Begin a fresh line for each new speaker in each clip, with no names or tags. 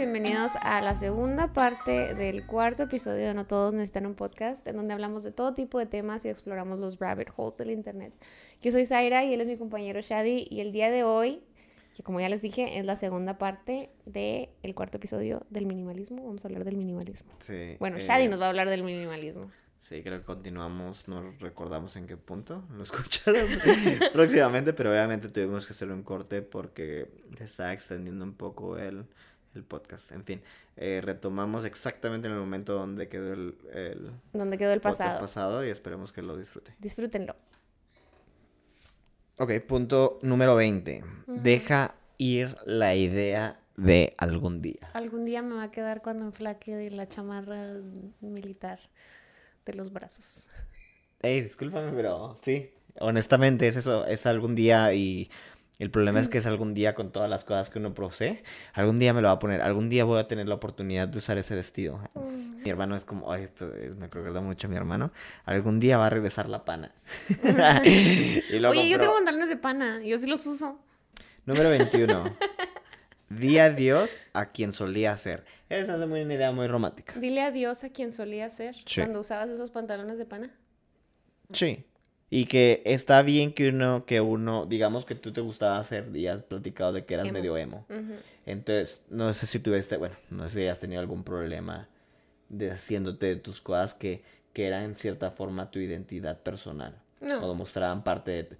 bienvenidos a la segunda parte del cuarto episodio de No Todos Necesitan un Podcast, en donde hablamos de todo tipo de temas y exploramos los rabbit holes del Internet. Yo soy Zaira y él es mi compañero Shadi y el día de hoy, que como ya les dije, es la segunda parte del cuarto episodio del minimalismo. Vamos a hablar del minimalismo.
Sí.
Bueno,
eh,
Shadi nos va a hablar del minimalismo.
Sí, creo que continuamos, no recordamos en qué punto lo escucharon próximamente, pero obviamente tuvimos que hacer un corte porque se está extendiendo un poco el, el podcast. En fin, eh, retomamos exactamente en el momento donde quedó el, el
Donde quedó el pasado.
pasado y esperemos que lo disfrute.
Disfrútenlo.
Ok, punto número 20. Deja ir la idea de algún día.
Algún día me va a quedar cuando enflaque de la chamarra militar de los brazos.
Ey, discúlpame, pero sí, honestamente es eso, es algún día y el problema es que es algún día con todas las cosas que uno posee, algún día me lo va a poner, algún día voy a tener la oportunidad de usar ese vestido. Mi hermano es como, ay, esto es- me recuerda mucho a mi hermano, algún día va a regresar la pana.
Oye, yo tengo pantalones de pana, yo sí los uso.
Número 21. Di adiós a quien solía ser. Esa es una idea muy romántica.
Dile adiós a quien solía ser
Sí.
cuando usabas esos pantalones de pana.
Sí. Y que está bien que uno, que uno, digamos que tú te gustaba hacer y has platicado de que eras
Emo.
medio emo. Entonces, no sé si tuviste, bueno, no sé si has tenido algún problema de haciéndote tus cosas que, que eran en cierta forma tu identidad personal.
No.
O demostraban parte de, tu-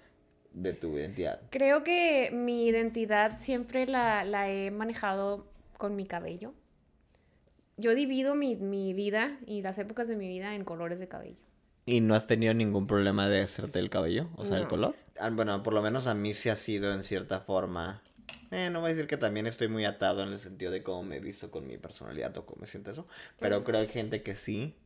de tu identidad.
Creo que mi identidad siempre la, la he manejado con mi cabello. Yo divido mi, mi vida y las épocas de mi vida en colores de cabello.
¿Y no has tenido ningún problema de hacerte el cabello? O sea, el color. Ah, Bueno, por lo menos a mí sí ha sido en cierta forma. Eh, no voy a decir que también estoy muy atado en el sentido de cómo me he visto con mi personalidad o cómo me siento eso. Pero creo que hay gente que sí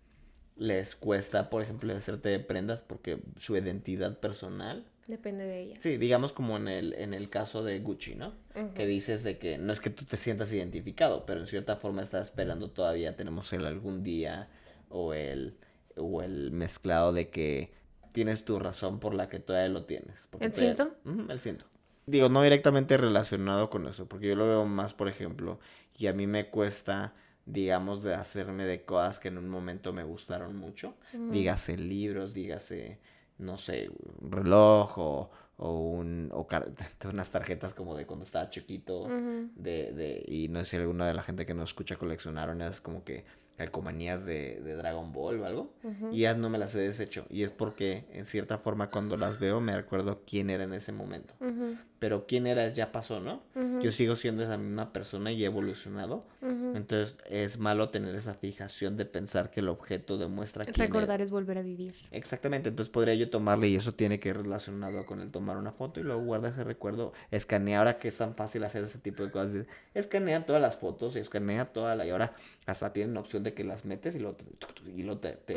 les cuesta, por ejemplo, hacerte prendas porque su identidad personal.
Depende de ellas.
Sí, digamos como en el, en el caso de Gucci, ¿no? Que dices de que no es que tú te sientas identificado, pero en cierta forma estás esperando todavía tenemos el algún día o el, o el mezclado de que tienes tu razón por la que todavía lo tienes.
¿El
todavía-
cinto?
El cinto. Digo, no directamente relacionado con eso, porque yo lo veo más, por ejemplo, y a mí me cuesta, digamos, de hacerme de cosas que en un momento me gustaron mucho. Dígase libros, dígase, no sé, un reloj o, o un, o unas tarjetas como de cuando estaba chiquito, de, de, y no sé si alguna de la gente que nos escucha coleccionaron esas como que calcomanías de, de Dragon Ball o algo. Y ellas no me las he deshecho. Y es porque, en cierta forma, cuando las veo, me recuerdo quién era en ese momento.
Ujú.
Pero quién era ya pasó, ¿no? Yo sigo siendo esa misma persona y he evolucionado. Entonces es malo tener esa fijación de pensar que el objeto demuestra quién
Recordar es volver a vivir.
Exactamente, entonces podría yo tomarle y eso tiene que ir relacionado con el tomar una foto y luego guardar ese recuerdo, escanear, ahora que es tan fácil hacer ese tipo de cosas, es- escanea todas las fotos y escanea toda la, y ahora hasta tienen opción de que las metes y lo, y lo te, te-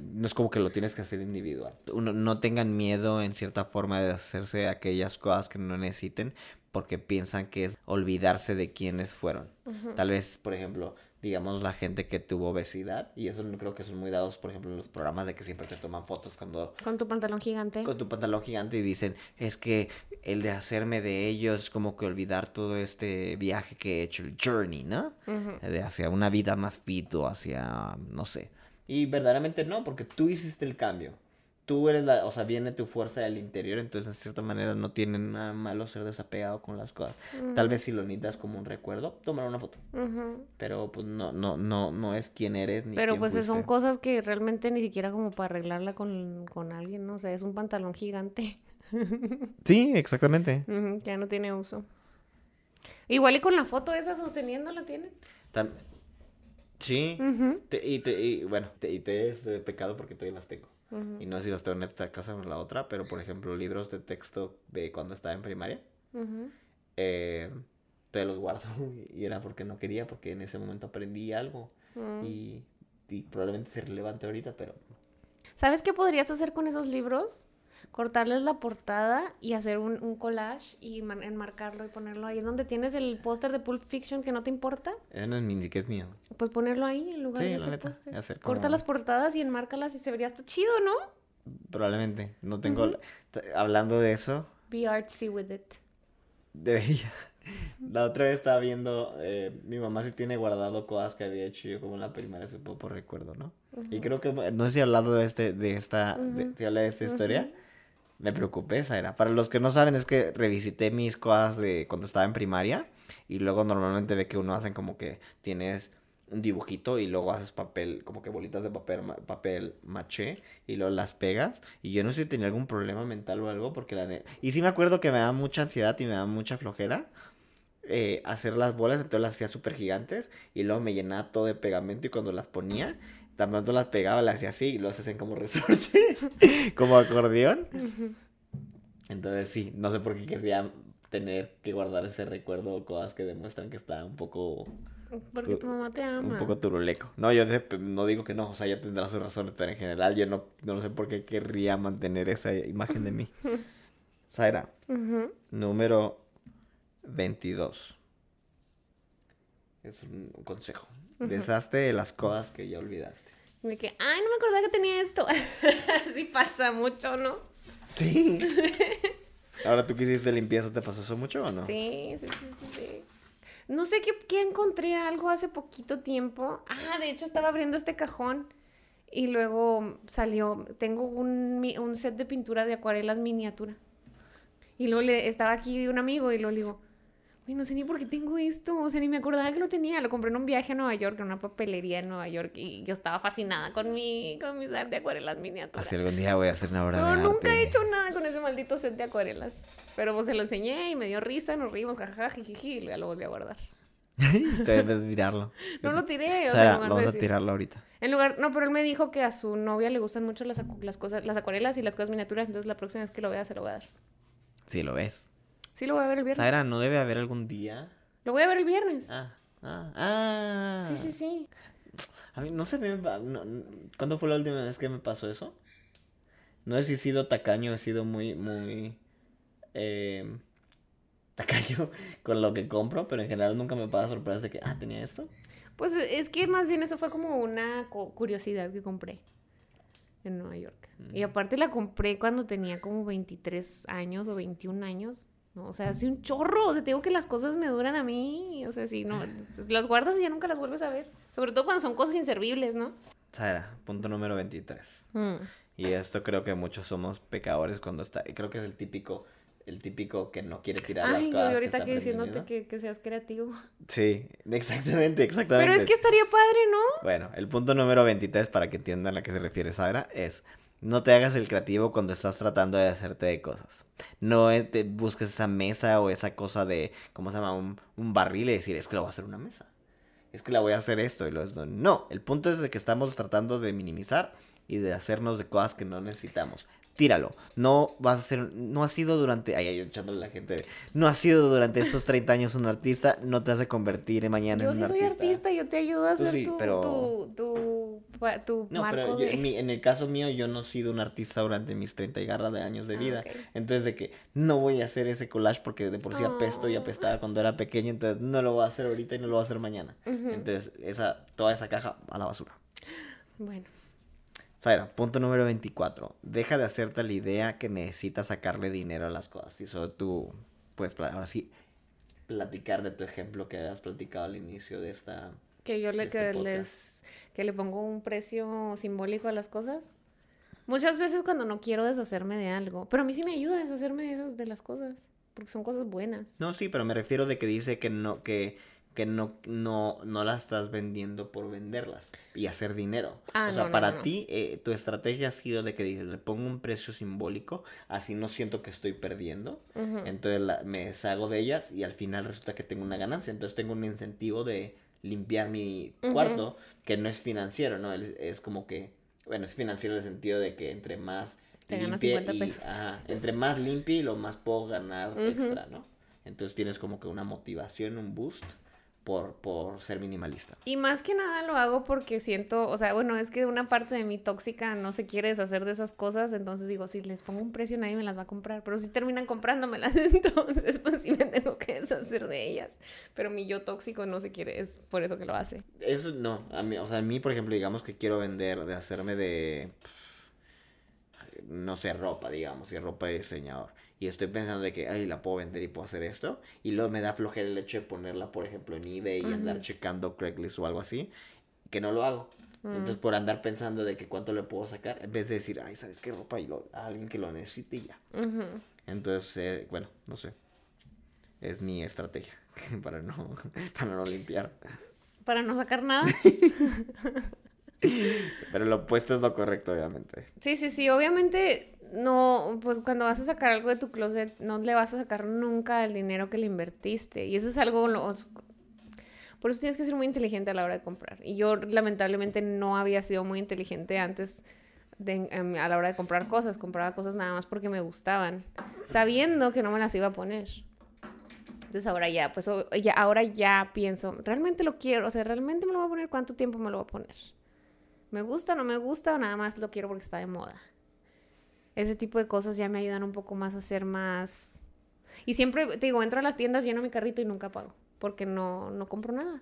no es como que lo tienes que hacer individual. Uno, no tengan miedo en cierta forma de hacerse de aquellas cosas que no necesiten porque piensan que es olvidarse de quiénes fueron. Tal vez, por ejemplo, digamos la gente que tuvo obesidad, y eso no creo que son muy dados, por ejemplo, en los programas de que siempre te toman fotos cuando
Con tu pantalón gigante.
con tu pantalón gigante y dicen, es que el de hacerme de ellos es como que olvidar todo este viaje que he hecho, el journey, ¿no? De hacia una vida más fit o hacia, no sé. Y verdaderamente no, porque tú hiciste el cambio. Tú eres la, o sea, viene tu fuerza del interior, entonces en cierta manera no tiene nada malo ser desapegado con las cosas. Tal vez si lo necesitas como un recuerdo, tomar una foto. Pero pues no, no, no, no es quién eres ni
Pero
quién
pues son
fuiste.
cosas que realmente ni siquiera como para arreglarla con, con alguien, ¿no? O sea, es un pantalón gigante.
Sí, exactamente.
Que ya no tiene uso. Igual y con la foto esa sosteniéndola tienes.
Tam- Sí. Te- y, te, y bueno, te, y te es de pecado porque todavía las tengo. Y no sé si las tengo en esta casa o en la otra, pero por ejemplo, libros de texto de cuando estaba en primaria,
ujú.
eh, todavía los guardo. Y era porque no quería, porque en ese momento aprendí algo. Y, y probablemente sea relevante ahorita, pero
¿Sabes qué podrías hacer con esos libros? Cortarles la portada y hacer un, un collage y enmarcarlo y ponerlo ahí. donde tienes el póster de Pulp Fiction que no te importa,
eso no es mi que es mío.
pues ponerlo ahí en lugar
Sí,
de
la
ese
neta,
póster.
hacer
Corta las portadas y enmárcalas y se vería hasta chido, ¿no?
Probablemente. No tengo. Hablando de eso,
Be artsy with it.
Debería. La otra vez estaba viendo, eh, mi mamá sí tiene guardado cosas que había hecho yo como en la primaria, supongo por recuerdo, ¿no? Y creo que, no sé si he hablado de, este, de esta, de, si hablé de esta historia. Me preocupé, esa era. Para los que no saben, es que revisité mis cosas de cuando estaba en primaria. Y luego normalmente ve que uno hacen como que tienes un dibujito y luego haces papel, como que bolitas de papel, papel maché y luego las pegas. Y yo no sé si tenía algún problema mental o algo porque la... Y sí me acuerdo que me da mucha ansiedad y me da mucha flojera. Eh, hacer las bolas, entonces las hacía súper gigantes y luego me llenaba todo de pegamento y cuando las ponía, tan pronto las pegaba, las hacía así y los hacen como resorte, como acordeón. Entonces sí, no sé por qué querría tener que guardar ese recuerdo o cosas que demuestran que está un poco...
Porque tu mamá te ama.
Un poco turuleco. No, yo no digo que no, o sea, ya tendrá su razón, pero en general yo no, no sé por qué querría mantener esa imagen de mí. Zaira, número 22. Es un consejo. Deshazte de las cosas que ya olvidaste.
De que, ay, no me acordaba que tenía esto. Así pasa mucho, ¿no?
Sí. Ahora tú que hiciste limpieza, ¿te pasó eso mucho o no?
Sí, sí, sí, sí. No sé qué, qué encontré algo hace poquito tiempo. Ah, de hecho estaba abriendo este cajón y luego salió, tengo un, un set de pintura de acuarelas miniatura. Y luego le, estaba aquí un amigo y lo digo, no sé ni por qué tengo esto, o sea, ni me acordaba que lo tenía. Lo compré en un viaje a Nueva York, en una papelería en Nueva York, y yo estaba fascinada con mi, con mi set de acuarelas miniaturas.
Así algún día voy a hacer una obra
no, nunca he hecho nada con ese maldito set de acuarelas. Pero pues se lo enseñé y me dio risa, nos rimos, jajaja, jijiji, y ya lo volví a guardar.
Te debes tirarlo.
No lo tiré,
o, sea, vamos a tirarlo ahorita.
En lugar, no, pero él me dijo que a su novia le gustan mucho las, las cosas, las acuarelas y las cosas miniaturas, entonces la próxima vez que lo vea se lo voy a dar.
Sí, lo ves.
Sí, lo voy a ver el viernes.
Saira, ¿no debe haber algún día
lo voy a ver el viernes.
Ah, ah, ah.
Sí, sí, sí.
A mí, no sé, no, ¿cuándo fue la última vez que me pasó eso? No sé si he sido tacaño, he sido muy, muy... Eh, tacaño con lo que compro, pero en general nunca me pasa sorpresa de que, ah, tenía esto.
Pues es que más bien eso fue como una curiosidad que compré en Nueva York. Y aparte la compré cuando tenía como 23 años o 21 años. O sea, hace un chorro. O sea, te digo que las cosas me duran a mí. O sea, si no, las guardas y ya nunca las vuelves a ver. Sobre todo cuando son cosas inservibles, ¿no?
Sara, punto número 23. Mm. Y esto creo que muchos somos pecadores cuando está. Y creo que es el típico el típico que no quiere tirar las cosas.
Ay, ahorita que, diciéndote que, que, seas creativo.
Sí, exactamente, exactamente.
Pero es que estaría padre, ¿no?
Bueno, el punto número 23, para que entiendan a qué se refiere Sara, es no te hagas el creativo cuando estás tratando de hacerte de cosas. No te busques esa mesa o esa cosa de, ¿cómo se llama? Un, barril y decir, es que lo voy a hacer una mesa. Es que la voy a hacer esto y lo No, el punto es de que estamos tratando de minimizar y de hacernos de cosas que no necesitamos tíralo. No vas a ser, no has sido durante, ay, ay, echándole a la gente, no has sido durante esos 30 años un artista, no te hace convertir mañana en un artista.
Yo sí soy artista, yo te ayudo a hacer tu, tu, tu, tu,
No, pero en, el caso mío, yo no he sido un artista durante mis 30 y garra de años de ah, vida. Entonces, de que no voy a hacer ese collage porque de por sí apesto y oh. apestaba cuando era pequeño, entonces no lo voy a hacer ahorita y no lo voy a hacer mañana. Entonces, esa, toda esa caja a la basura.
Bueno.
Zaira, punto número 24. Deja de hacerte la idea que necesitas sacarle dinero a las cosas. Y solo tú, pues, ahora sí, platicar de tu ejemplo que habías platicado al inicio de esta.
Que yo le, este que les, que le pongo un precio simbólico a las cosas. Muchas veces cuando no quiero deshacerme de algo. Pero a mí sí me ayuda a deshacerme de, de las cosas. Porque son cosas buenas.
No, sí, pero me refiero de que dice que no, que que no, no, no las estás vendiendo por venderlas y hacer dinero. Ah, o sea, para ti, eh, tu estrategia ha sido de que dices, le pongo un precio simbólico, así no siento que estoy perdiendo. Entonces me deshago de ellas y al final resulta que tengo una ganancia. Entonces tengo un incentivo de limpiar mi cuarto, que no es financiero, ¿no? Es, como que, bueno, es financiero en el sentido de que entre más...
Te ganas 50 pesos.
entre más limpie, lo más puedo ganar extra, ¿no? Entonces tienes como que una motivación, un boost por, por ser minimalista.
Y más que nada lo hago porque siento, o sea, bueno, es que una parte de mi tóxica no se quiere deshacer de esas cosas, entonces digo, si les pongo un precio nadie me las va a comprar, pero si terminan comprándomelas, entonces pues sí me tengo que deshacer de ellas. Pero mi yo tóxico no se quiere, es por eso que lo hace.
Eso no, a mí, o sea, a mí, por ejemplo, digamos que quiero vender, de hacerme de, no sé, ropa, digamos, y ropa de diseñador y estoy pensando de que, ay, la puedo vender y puedo hacer esto, y luego me da flojera el hecho de ponerla, por ejemplo, en eBay y andar checando Craigslist o algo así, que no lo hago. Entonces, por andar pensando de que cuánto le puedo sacar, en vez de decir, ay, ¿sabes qué ropa? Y lo, a alguien que lo necesite y ya. Entonces, eh, bueno, no sé. Es mi estrategia para no, para no limpiar.
Para no sacar nada.
Pero lo opuesto es lo correcto, obviamente.
Sí, sí, sí. Obviamente, no, pues cuando vas a sacar algo de tu closet, no le vas a sacar nunca el dinero que le invertiste. Y eso es algo. Por eso tienes que ser muy inteligente a la hora de comprar. Y yo, lamentablemente, no había sido muy inteligente antes de, em, a la hora de comprar cosas. Compraba cosas nada más porque me gustaban, sabiendo que no me las iba a poner. Entonces ahora ya, pues ya, ahora ya pienso, realmente lo quiero, o sea, realmente me lo voy a poner, ¿cuánto tiempo me lo voy a poner? ¿Me gusta, no me gusta o nada más lo quiero porque está de moda? Ese tipo de cosas ya me ayudan un poco más a ser más... Y siempre, te digo, entro a las tiendas, lleno mi carrito y nunca pago, porque no, no compro nada.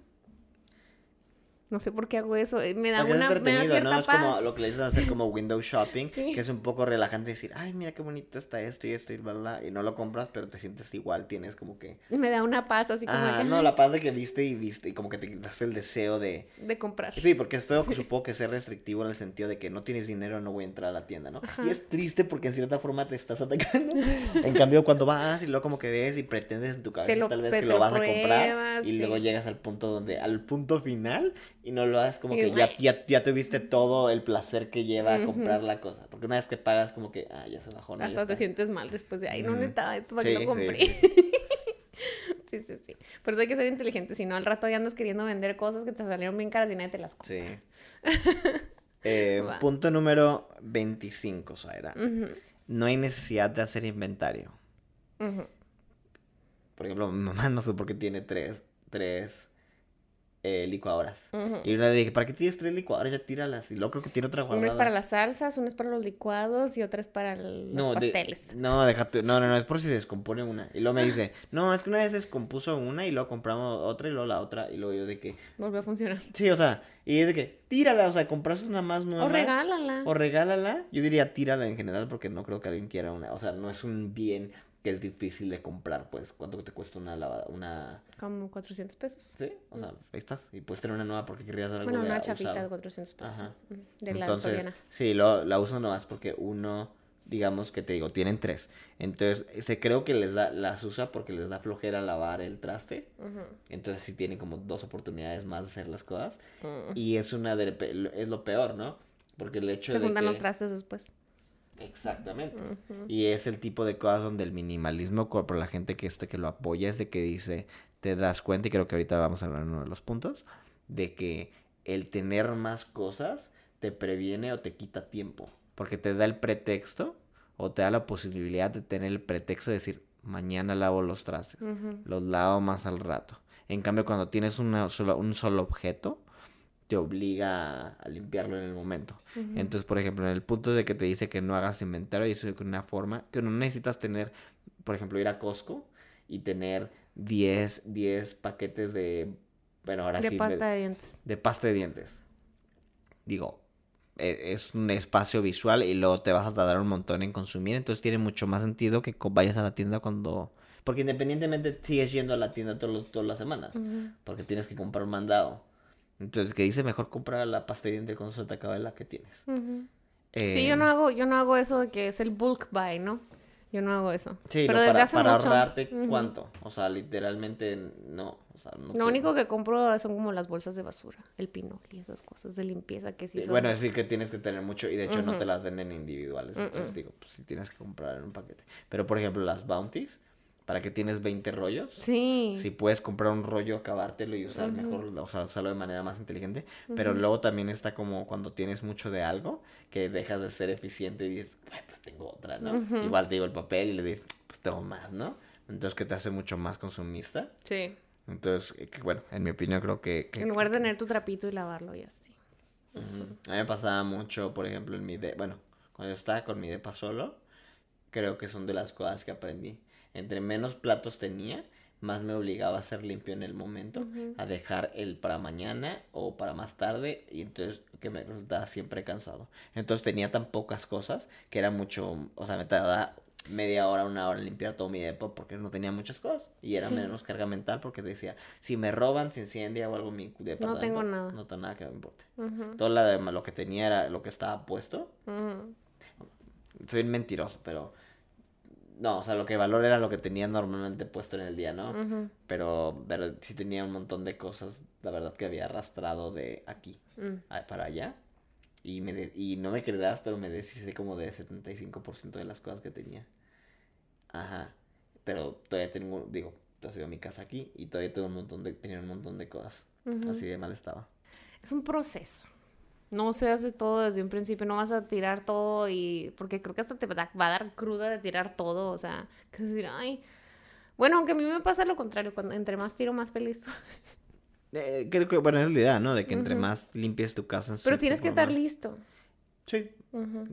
No sé por qué hago eso. Eh, me da una me da cierta
¿no? Es como lo que le dicen hacer como window shopping, que es un poco relajante decir, ay, mira qué bonito está esto y esto y bla, bla, y no lo compras, pero te sientes igual, tienes como que...
Me da una paz así como
ah, no, la paz de que viste y viste y como que te das el deseo de...
De comprar.
Sí, porque es feo que supongo que sea restrictivo en el sentido de que no tienes dinero, no voy a entrar a la tienda, ¿no? Y es triste porque en cierta forma te estás atacando. en cambio, cuando vas y luego como que ves y pretendes en tu cabeza tal vez que lo vas a comprar y luego llegas al punto donde, al punto final y no lo haces como que ya, ya, ya, tuviste todo el placer que lleva a comprar la cosa. Porque una vez que pagas, como que, ah, ya se bajó.
No, Hasta te sientes mal después de, ay, no necesitaba esto para que lo compré. Sí. sí, sí, Por eso hay que ser inteligente. Si no, al rato ya andas queriendo vender cosas que te salieron bien caras y nadie te las compra.
Sí. eh, punto número 25, Zaira. No hay necesidad de hacer inventario. Por ejemplo, mi mamá no sé por qué tiene tres, tres eh, licuadoras. Y una le dije, ¿para qué tienes tres licuadoras? Ya tíralas. Y luego creo que tiene otra
guardada. Una es para las salsas, una es para los licuados y otra es para los pasteles.
no, déjate. No, no, no, es por si se descompone una. Y luego me dice, no, es que una vez se descompuso una y luego compramos otra y luego la otra. Y luego yo de que.
Volvió a funcionar.
Sí, o sea, y es de que tírala, o sea, compras una más nueva.
O regálala.
O regálala. Yo diría tírala en general porque no creo que alguien quiera una. O sea, no es un bien que es difícil de comprar, pues. ¿Cuánto te cuesta una lavada? Una...
Como 400 pesos.
Sí, o sea, ahí estás. Y puedes tener una nueva porque querías algo
Bueno, una chapita de 400 pesos. Ajá. De la Entonces,
Sí, lo, la uso nomás porque uno, digamos que te digo, tienen tres. Entonces, se creo que les da, las usa porque les da flojera lavar el traste. Entonces, sí tienen como dos oportunidades más de hacer las cosas. Y es una de, es lo peor, ¿no? Porque el hecho
de.
Se
juntan los trastes después.
Exactamente. Y es el tipo de cosas donde el minimalismo, por la gente que este que lo apoya, es de que dice, te das cuenta, y creo que ahorita vamos a hablar en uno de los puntos, de que el tener más cosas te previene o te quita tiempo. Porque te da el pretexto o te da la posibilidad de tener el pretexto de decir, mañana lavo los trastes, los lavo más al rato. En cambio, cuando tienes una un solo objeto, te obliga a, limpiarlo en el momento. Entonces, por ejemplo, en el punto de que te dice que no hagas inventario, dice que una forma, que no necesitas tener, por ejemplo, ir a Costco y tener 10, 10 paquetes de, bueno, ahora
de Pasta de, dientes.
De pasta de dientes. Digo, e, es un espacio visual y luego te vas a tardar un montón en consumir, entonces tiene mucho más sentido que vayas a la tienda cuando... Porque independientemente sigues yendo a la tienda todos todas las semanas, porque tienes que comprar un mandado. Entonces, que dice mejor comprar la pasta de se te acaba la que tienes.
sí, yo no hago, yo no hago eso de que es el bulk buy, ¿no? Yo no hago eso.
Sí, pero desde para, hace para ahorrarte cuánto. O sea, literalmente no. O sea, no
Lo único que compro son como las bolsas de basura, el pinol y esas cosas de limpieza que sí, son...
Bueno, sí que tienes que tener mucho y de hecho no te las venden individuales. Entonces digo, pues sí tienes que comprar en un paquete. Pero por ejemplo, las bounties, ¿Para que tienes 20 rollos?
Sí.
Si puedes comprar un rollo, acabártelo y usar mejor, o sea, usarlo de manera más inteligente. Pero luego también está como cuando tienes mucho de algo, que dejas de ser eficiente y dices, pues tengo otra, ¿no? Igual te digo el papel y le dices, pues tengo más, ¿no? Entonces que te hace mucho más consumista.
Sí.
Entonces, eh, bueno, en mi opinión creo que...
en lugar de tener tu trapito y lavarlo y así.
A mí me pasaba mucho, por ejemplo, en mi... De bueno, cuando yo estaba con mi depa solo, creo que son de las cosas que aprendí entre menos platos tenía, más me obligaba a ser limpio en el momento, a dejar el para mañana o para más tarde y entonces que me resultaba siempre cansado. Entonces tenía tan pocas cosas que era mucho, o sea, me tardaba media hora, una hora en limpiar todo mi depo porque no tenía muchas cosas. Y era
Sí.
menos carga mental porque decía, si me roban, se incendia o algo en mi departamento.
tengo nada.
No tengo nada que me importe. Todo la de- lo que tenía era lo que estaba puesto.
ujú.
Soy mentiroso, pero... No, o sea, lo que valor era lo que tenía normalmente puesto en el día, ¿no? Pero, pero sí tenía un montón de cosas, la verdad, que había arrastrado de aquí
mm.
a- para allá. Y, me de- y no me creerás, pero me deshice como de 75% de las cosas que tenía. Ajá. Pero todavía tengo, digo, ha sido mi casa aquí y todavía tengo un montón de, tenía un montón de cosas. Así de mal estaba.
Es un proceso. No se hace todo desde un principio, no vas a tirar todo y... Porque creo que hasta te va a dar cruda de tirar todo, o sea, que es decir, ay... Bueno, aunque a mí me pasa lo contrario, cuando entre más tiro, más feliz.
Eh, creo que, bueno, es la idea, ¿no? De que entre más limpies tu casa.
Pero tienes que estar listo.
Sí.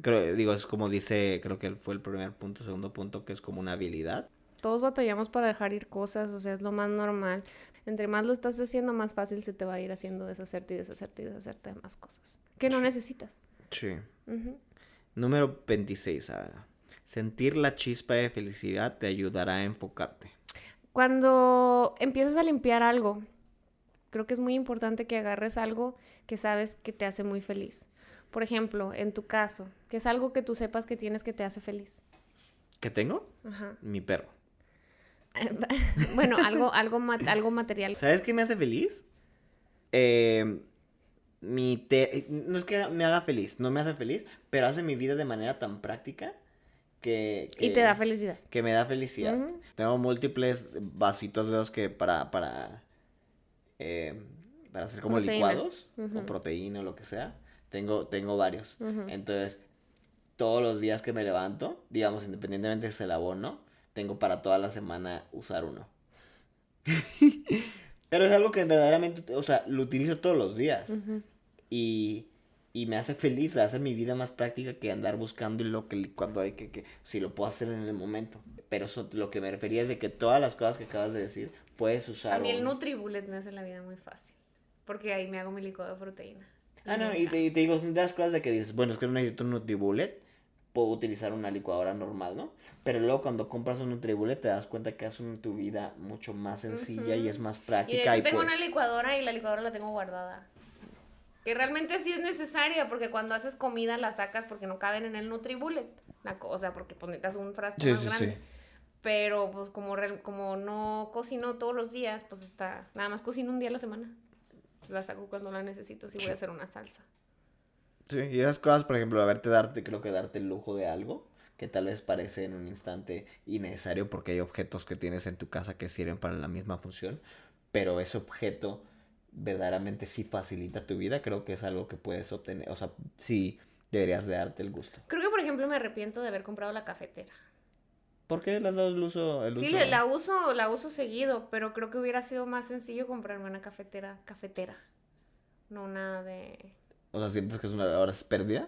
Creo, digo, es como dice, creo que fue el primer punto, segundo punto, que es como una habilidad.
Todos batallamos para dejar ir cosas, o sea, es lo más normal. Entre más lo estás haciendo, más fácil se te va a ir haciendo deshacerte y deshacerte y deshacerte de más cosas que no necesitas.
Sí. Número 26, Sara. Sentir la chispa de felicidad te ayudará a enfocarte.
Cuando empiezas a limpiar algo, creo que es muy importante que agarres algo que sabes que te hace muy feliz. Por ejemplo, en tu caso, que es algo que tú sepas que tienes que te hace feliz.
¿Qué tengo?
Ajá.
Mi perro.
bueno, algo, algo, algo material.
¿Sabes qué me hace feliz? Eh, mi te... No es que me haga feliz, no me hace feliz, pero hace mi vida de manera tan práctica que...
Y te da felicidad.
Que me da felicidad. Tengo múltiples vasitos de los que para... para eh, para hacer como
Proteína.
licuados o proteína o lo que sea. Tengo, tengo varios. Entonces, todos los días que me levanto, digamos, independientemente si se lavó o no, tengo para toda la semana usar uno. Pero es algo que verdaderamente, o sea, lo utilizo todos los días. Y, y me hace feliz, hace mi vida más práctica que andar buscando y lo que cuando hay que, que, si lo puedo hacer en el momento. Pero eso lo que me refería es de que todas las cosas que acabas de decir, puedes usar.
A mí el Nutribullet me hace la vida muy fácil. Porque ahí me hago mi licuado de proteína.
Ah, no, y te, y te digo, son de las cosas de que dices, bueno, es que no necesito un Nutribullet, puedo utilizar una licuadora normal, ¿no? Pero luego cuando compras un Nutribullet te das cuenta que hace tu vida mucho más sencilla y es más
Y de
práctica.
hecho tengo
puede-
una licuadora y la licuadora la tengo guardada. Que realmente sí es necesaria porque cuando haces comida la sacas porque no caben en el Nutribullet. La o sea, porque pues, necesitas un frasco
Sí,
más
sí,
grande.
sí.
Pero pues como, real- como no cocino todos los días, pues está... Nada más cocino un día a la semana. Entonces la saco cuando la necesito si voy a hacer una salsa.
Sí, y esas cosas, por ejemplo, a verte darte, creo que darte el lujo de algo que tal vez parece en un instante innecesario porque hay objetos que tienes en tu casa que sirven para la misma función, pero ese objeto verdaderamente sí facilita tu vida, creo que es algo que puedes obtener, o sea, sí deberías de darte el gusto.
Creo que por ejemplo me arrepiento de haber comprado la cafetera.
¿Por qué le has dado el uso? El
Sí,
uso?
la uso, la uso seguido, pero creo que hubiera sido más sencillo comprarme una cafetera, cafetera. No una de...
O sea, ¿sientes que es una ahora es pérdida?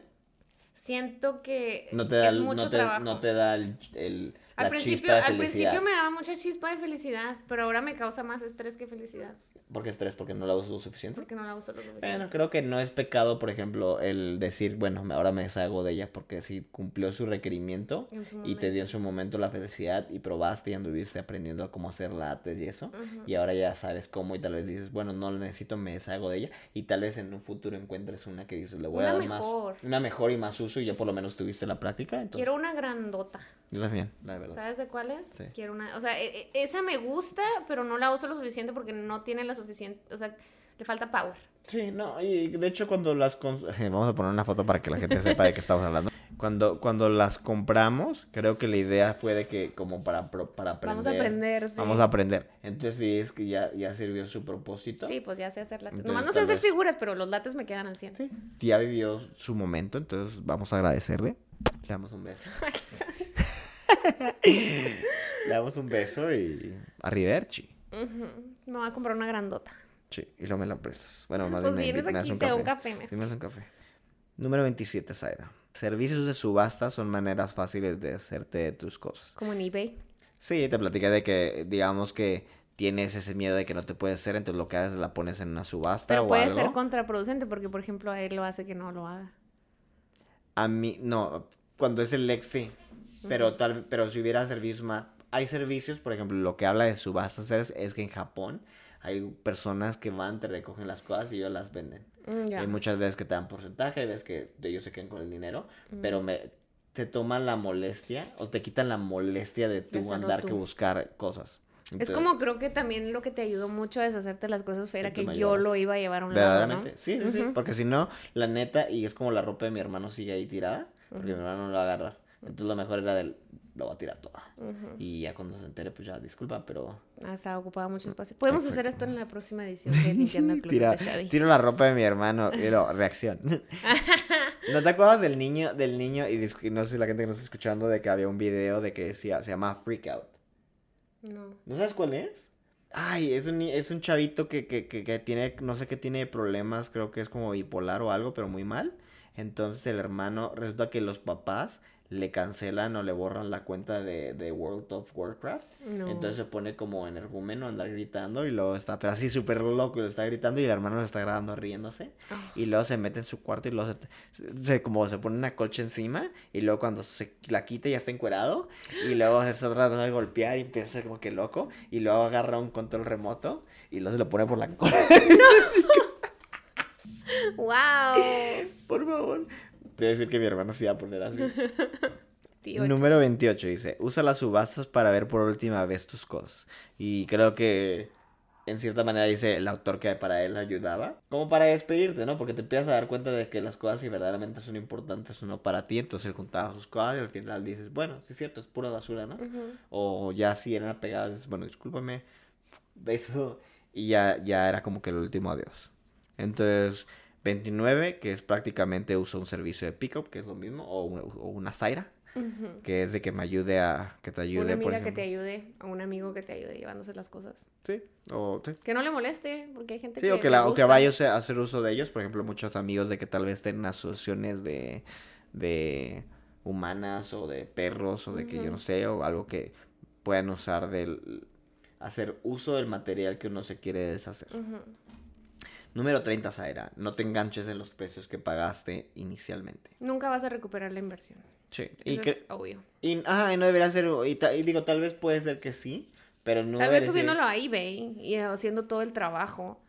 Siento que
No te da,
es
el-
mucho
no te,
trabajo.
no te da el, el-
al
la
principio, al principio me daba mucha chispa de felicidad, pero ahora me causa más estrés que felicidad,
¿Por qué estrés? ¿Porque no la usas lo suficiente?
porque no la uso lo suficiente.
Bueno, creo que no es pecado, por ejemplo, el decir, bueno, ahora me deshago de ella porque si cumplió su requerimiento
En su
y te dio en su momento la felicidad y probaste y anduviste aprendiendo a cómo hacer lates y eso,
Ujú.
y ahora ya sabes cómo y tal vez dices, bueno, no lo necesito, me deshago de ella y tal vez en un futuro encuentres una que dices, le voy a
Una
dar
mejor.
más, una mejor y más uso y ya por lo menos tuviste la práctica. Entonces,
Quiero una grandota.
yo también, la verdad.
¿Sabes de cuál es?
Sí.
Quiero una, o sea, e- e- esa me gusta, pero no la uso lo suficiente porque no tiene la suficiente, o sea, le falta power.
Sí, no, y de hecho cuando las... cons- Vamos a poner una foto para que la gente sepa de qué estamos hablando. Cuando, cuando las compramos, creo que la idea fue de que como para, pro- para aprender.
Vamos a aprender, sí.
Vamos a aprender. Entonces sí, es que ya, ya sirvió su propósito.
Sí, pues ya sé hacer lates. Nomás no sé hacer
vez-
figuras, pero los lates me quedan al 100.
Sí, Ya vivió su momento, entonces vamos a agradecerle. Le damos un beso. Le damos un beso y... Arrivederci.
Ujú. Me voy a comprar una grandota.
Sí, y luego me la prestas. Bueno, más
Pues
bien me,
vienes
me
aquí,
un
te doy
café.
un café, me-
Sí, me un café. Número 27, Zaira. Servicios de subasta son maneras fáciles de hacerte de tus cosas.
Como en eBay.
Sí, te platiqué de que, digamos que tienes ese miedo de que no te puedes hacer, entonces lo que haces es la pones en una subasta
Pero
o
puede
algo.
ser contraproducente porque, por ejemplo, a él lo hace que no lo haga.
A mí, no, cuando es el ex, sí. Pero tal pero si hubiera servicios más hay servicios, por ejemplo, lo que habla de subastas es, es que en Japón hay personas que van, te recogen las cosas y ellos las venden.
Mm.
Hay muchas veces que te dan porcentaje, hay veces que ellos se quedan con el dinero, pero me te toman la molestia o te quitan la molestia de tú andar que
tú.
buscar cosas.
Es como creo que también lo que te ayudó mucho a deshacerte las cosas fue era
Que
que yo lo iba a llevar a un lado, ¿no?
Sí, sí, sí, porque si no, la neta, y es como la ropa de mi hermano sigue ahí tirada, porque mi hermano no la va a agarrar. Entonces lo mejor era del, lo voy a tirar toda.
Ujú.
Y ya cuando se entere, pues ya, disculpa, pero...
Ah, estaba ocupaba mucho espacio. Podemos hacer esto en la próxima edición de Limpiando el Closet
Tira, tiro la ropa de mi hermano y lo, reacción. ¿No te acuerdas del niño, del niño, y no sé si la gente que nos está escuchando, de que había un video de que decía, se llama Freak Out?
No.
¿No sabes cuál es? Ay, es un, es un chavito que, que, que, que tiene, no sé qué tiene problemas, creo que es como bipolar o algo, pero muy mal. Entonces el hermano, resulta que los papás le cancelan o le borran la cuenta de, de World of Warcraft.
No.
Entonces se pone como energúmeno a andar gritando y luego está, pero así súper loco, y lo está gritando y el hermano lo está grabando riéndose.
Ah.
Y luego se mete en su cuarto y luego se, se- como se pone una colcha encima y luego cuando se la quita ya está encuerado y luego se está tratando de golpear y empieza a ser como que loco y luego agarra un control remoto y luego se lo pone por la cola.
¡Wow!
por favor. A decir que mi hermano se iba a poner así. Número 28 dice, usa las subastas para ver por última vez tus cosas. Y creo que en cierta manera dice el autor que para él ayudaba. Como para despedirte, ¿no? Porque te empiezas a dar cuenta de que las cosas si verdaderamente son importantes o no para ti. Entonces él contaba sus cosas y al final dices, bueno, sí es cierto, es pura basura, ¿no? O ya si eran apegadas, dices, bueno, discúlpame, beso. Y ya, ya era como que el último adiós. Entonces, 29, que es prácticamente usa un servicio de pickup, que es lo mismo, o una, o una Zaira que es de que me ayude a que te ayude
Una amiga
por
que te ayude, o un amigo que te ayude llevándose las cosas.
sí o sí,
Que no le moleste, porque hay gente
Sí,
que.
o que, la, o que
gusta.
vayas a hacer uso de ellos por ejemplo muchos amigos de que tal vez tengan asociaciones de de humanas o de perros o de que yo no sé o algo que puedan usar del hacer uso del material que uno se quiere deshacer
Ujú.
Número 30 Zaira no te enganches en los precios que pagaste inicialmente
Nunca vas a recuperar la inversión.
sí y que
es obvio.
y, ajá, y no debería ser y, ta- y digo tal vez puede ser que sí pero no
Tal vez
debería ser-
subiéndolo a eBay y haciendo todo el trabajo.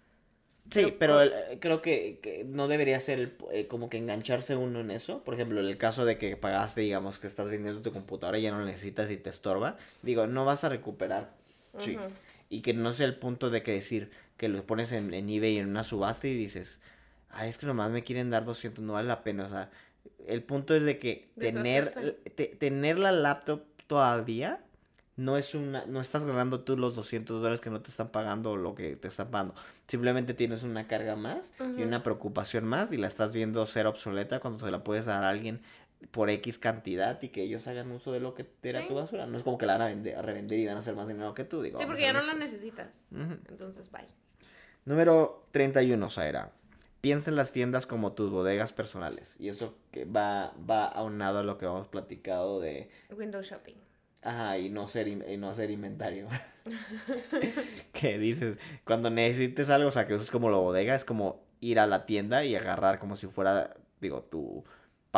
Sí,
Pero
pero
co-
el- eh, creo que, que no debería ser el- eh, como que engancharse uno en eso. Por ejemplo, en el caso de que pagaste, digamos, que estás vendiendo tu computadora y ya no la necesitas y te estorba, digo, no vas a recuperar. Sí. Y que no sea el punto de que decir que lo pones en, en eBay en una subasta y dices, ay, es que nomás me quieren dar 200, no vale la pena. O sea, el punto es de que tener,
Deshacerse.
te- tener la laptop todavía no es una, no estás ganando tú los 200 dólares que no te están pagando o lo que te están pagando. Simplemente tienes una carga más y una preocupación más y la estás viendo ser obsoleta cuando se la puedes dar a alguien por X cantidad y que ellos hagan uso de lo que era
Sí.
tu basura. No es como que la van a, vender, a revender y van a hacer más dinero que tú. Digo,
Sí, porque ya no la necesitas. Entonces, bye.
Número 31, Zaira. Piensa en las tiendas como tus bodegas personales. Y eso que va, va aunado a lo que hemos platicado de
Window shopping.
Ajá, y no in- y no hacer inventario. que dices, cuando necesites algo, o sea, que eso es como la bodega, es como ir a la tienda y agarrar como si fuera, digo, tu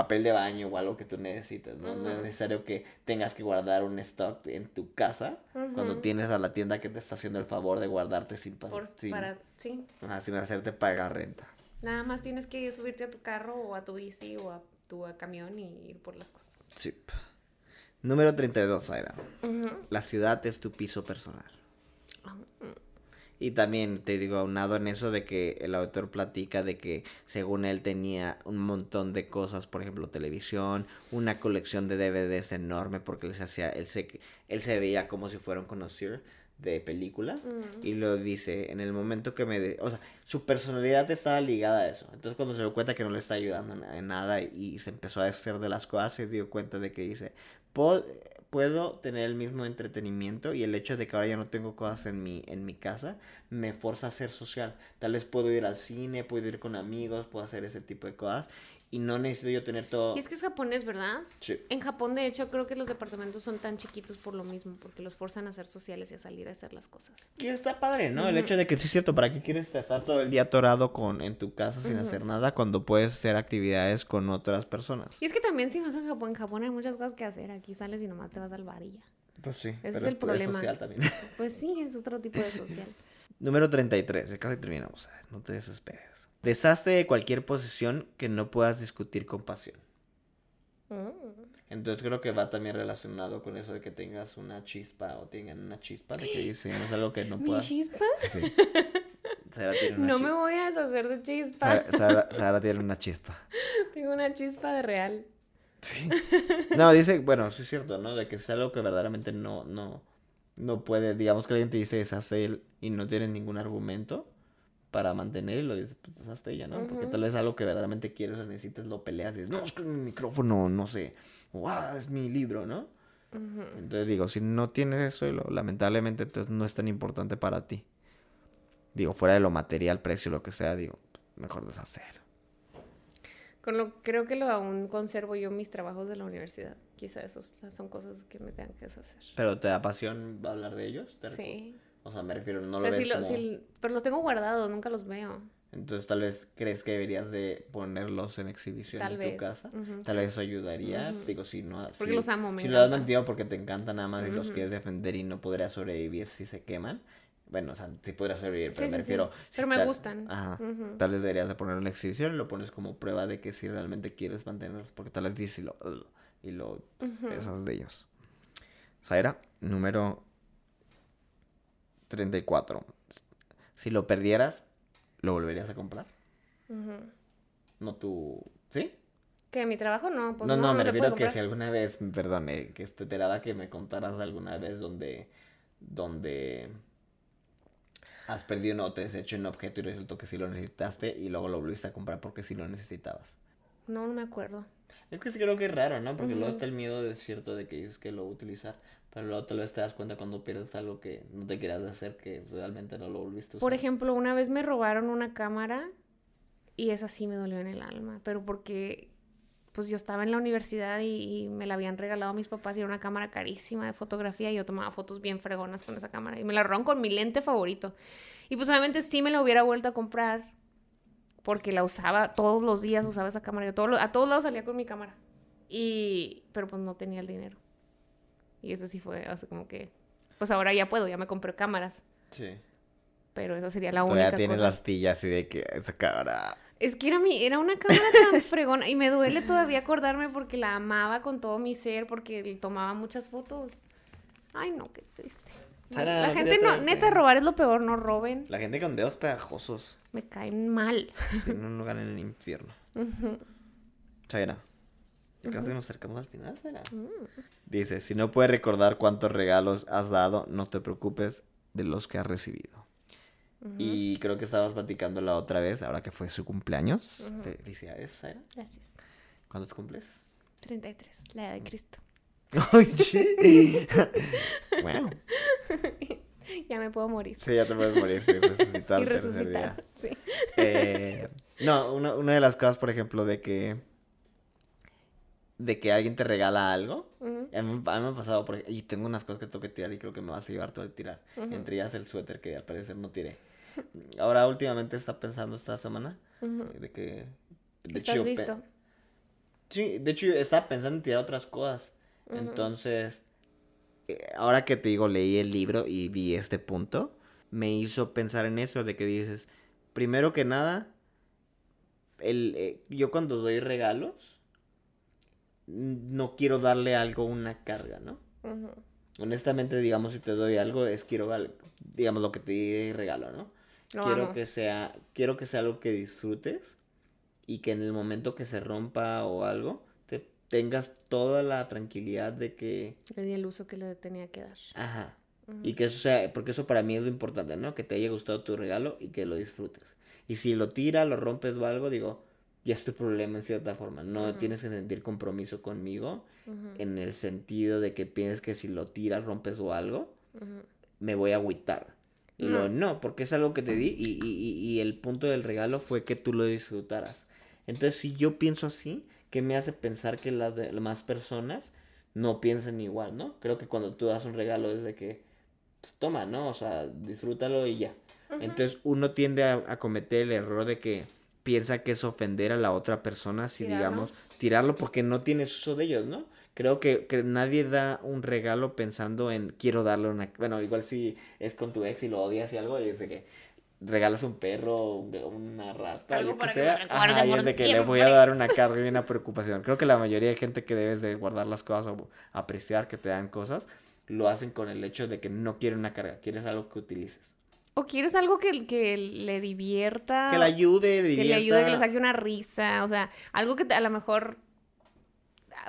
papel de baño o algo que tú necesites, ¿no? No es necesario que tengas que guardar un stock en tu casa cuando tienes a la tienda que te está haciendo el favor de guardarte sin, pas-
Por-
sin,
sí.
ajá, sin hacerte pagar renta.
Nada más tienes que subirte a tu carro o a tu bici o a tu a camión y ir por las cosas.
Sí. Número 32, Zaira.
Ujú.
La ciudad es tu piso personal. Y también te digo, aunado en eso de que el autor platica de que según él tenía un montón de cosas, por ejemplo, televisión, una colección de DVDs enorme porque él se hacía, él se, él se veía como si fuera un conocido de películas
Mm.
y lo dice en el momento que me, de- o sea, su personalidad estaba ligada a eso. Entonces cuando se dio cuenta que no le está ayudando en, en nada y se empezó a hacer de las cosas, se dio cuenta de que dice, "Puedo- tener el mismo entretenimiento y el hecho de que ahora ya no tengo cosas en mi, en mi casa me forza a ser social. Tal vez puedo ir al cine, puedo ir con amigos, puedo hacer ese tipo de cosas. Y no necesito yo tener todo.
Y es que es japonés, ¿verdad?
Sí.
En Japón, de hecho, creo que los departamentos son tan chiquitos por lo mismo, porque los forzan a ser sociales y a salir a hacer las cosas.
Y está padre, ¿no? El hecho de que sí es cierto, ¿para qué quieres estar todo el día atorado con, en tu casa sin hacer nada cuando puedes hacer actividades con otras personas?
Y es que también si vas a Japón, en Japón hay muchas cosas que hacer. Aquí sales y nomás te vas al bar y ya.
Pues sí.
Ese es el problema.
social también.
Pues sí, es otro tipo de social.
Número 33, ya casi terminamos. No te desesperes. Deshazte de cualquier posición que no puedas discutir con pasión.
Mm.
Entonces creo que va también relacionado con eso de que tengas una chispa o tengan una chispa de que dicen es algo que no
¿Mi
puedas.
chispa?
Sí. Sara tiene una
No me voy a deshacer de chispa.
Sara, Sara- Sara tiene una chispa.
Tengo una chispa de real.
Sí. No, dice, bueno, sí es cierto, ¿no? De que es algo que verdaderamente no, no, no puede, digamos que alguien te dice deshace él y no tienes ningún argumento para mantener y lo dices, pues deshazte ya, ¿no? Porque
Ujú.
tal vez algo que verdaderamente quieres o necesites lo peleas y dices, no, es que mi micrófono, no sé, o "Ah, es mi libro, ¿no?
Ujú.
Entonces digo, si no tienes eso, y lo- lamentablemente entonces no es tan importante para ti. Digo, fuera de lo material, precio, lo que sea, digo, mejor deshacerlo.
Con lo creo que lo aún conservo yo mis trabajos de la universidad. Quizá esos son cosas que me tengan que deshacer.
Pero te da pasión hablar de ellos, ¿Te
Sí.
O sea, me refiero, no
o
lo
sea,
ves
lo-
como-
sí- pero los tengo guardados, nunca los veo.
Entonces tal vez crees que deberías de ponerlos en exhibición
Tal
en
vez.
tu casa. Tal vez eso ayudaría. Digo, si no.
Porque
si-
los amo, me
Si los has mantenido porque te encanta nada más y los quieres defender y no podrías sobrevivir si se queman. Bueno, o sea, sí podrías sobrevivir, pero
Sí,
me
sí, sí.
refiero. si
Pero me gustan.
Ajá. Tal vez deberías de ponerlo en exhibición y lo pones como prueba de que si realmente quieres mantenerlos. Porque tal vez dices y lo, y lo deshas de ellos. Zaira, número 34. Si lo perdieras, ¿lo volverías a comprar? No tú. ¿Sí?
¿Que mi trabajo no? Pues
no, no, me
se puede
refiero que si alguna vez, perdón, eh, que te daba que me contaras alguna vez donde, donde has perdido no te has hecho un objeto y resultó que sí lo necesitaste y luego lo volviste a comprar porque sí lo necesitabas.
No, no me acuerdo.
Es que sí creo que es raro, ¿no? Porque luego está el miedo de cierto de que dices que lo voy a utilizar, pero luego tal vez te das cuenta cuando pierdes algo que no te quieras hacer que realmente no lo volviste a usar.
Por ejemplo, una vez me robaron una cámara y esa sí me dolió en el alma, pero porque pues yo estaba en la universidad y, y me la habían regalado mis papás y era una cámara carísima de fotografía y yo tomaba fotos bien fregonas con esa cámara y me la robaron con mi lente favorito. Y pues obviamente sí me la hubiera vuelto a comprar porque la usaba todos los días, usaba esa cámara, yo todos los- a todos lados salía con mi cámara. Y pero pues no tenía el dinero. Y eso sí fue, o sea, como que pues ahora ya puedo, ya me compré cámaras,
Sí.
pero esa sería la
Todavía
única
tienes
cosa.
las astillas así de que esa cámara.
Es que era, mi, era una cámara tan fregona y me duele todavía acordarme porque la amaba con todo mi ser, porque le tomaba muchas fotos. Ay, no, qué triste.
Sara,
la
no
gente no, neta, robar es lo peor, no roben.
La gente con dedos pegajosos
Me caen mal.
tiene un lugar en el infierno.
Ujú.
Chaira. Casi nos acercamos al final, Chaira.
Mm.
Dice, si no puedes recordar cuántos regalos has dado, no te preocupes de los que has recibido. Y creo que estabas platicando la otra vez, ahora que fue su cumpleaños. Felicidades, Zaira.
Gracias.
¿Cuántos cumples?
33, la edad de Cristo.
¡Ay, sí! bueno,
Ya me puedo morir.
sí, ya te puedes morir y resucitar
y resucitar.
día.
Sí.
Eh, no, una, una de las cosas, por ejemplo, de que de que alguien te regala algo.
Ujú,
A mí, a mí me ha pasado, por, ej- y tengo unas cosas que tengo que tirar y creo que me vas a llevar todo el tirar.
Ujú.
Entre ellas el suéter que al parecer no tiré. Ahora últimamente está pensando esta semana
ujú.
eh, de que... De
¿Estás
hecho,
listo?
Sí, de hecho yo estaba pensando en tirar otras cosas. Entonces, eh, ahora que te digo, leí el libro y vi este punto, me hizo pensar en eso, de que dices, primero que nada, el, eh, yo cuando doy regalos, no quiero darle algo una carga, ¿no? Honestamente, digamos, si te doy algo, es quiero, digamos, lo que te regalo, ¿no?
Lo
quiero
amo.
que sea, quiero que sea algo que disfrutes y que en el momento que se rompa o algo, te tengas toda la tranquilidad de que,
Le di el uso que le tenía que dar.
ajá, y que eso sea, porque eso para mí es lo importante, ¿no? Que te haya gustado tu regalo y que lo disfrutes. Y si lo tiras, lo rompes o algo, digo, ya es tu problema en cierta forma. No tienes que sentir compromiso conmigo en el sentido de que pienses que si lo tiras, rompes o algo, me voy a agüitar. Y
No.
no, porque es algo que te di y, y- y- el punto del regalo fue que tú lo disfrutaras. Entonces, si yo pienso así, ¿qué me hace pensar que las demás personas no piensen igual, ¿no? Creo que cuando tú das un regalo es de que, pues toma, ¿no? O sea, disfrútalo y ya. Entonces, uno tiende a, cometer el error de que piensa que es ofender a la otra persona si, digamos, tirarlo porque no tienes uso de ellos, ¿no? Creo que, que, nadie da un regalo pensando en quiero darle una... Bueno, igual si es con tu ex y lo odias y algo, y dice que regalas un perro, una rata, algo que sea, y es de que le voy a dar una carga y una preocupación. Creo que la mayoría de gente que debes de guardar las cosas o apreciar que te dan cosas, lo hacen con el hecho de que no quieren una carga, quieres algo que utilices.
O quieres algo que, que le divierta.
Que le ayude,
le Que le ayude, que le saque una risa. O sea, algo que a lo mejor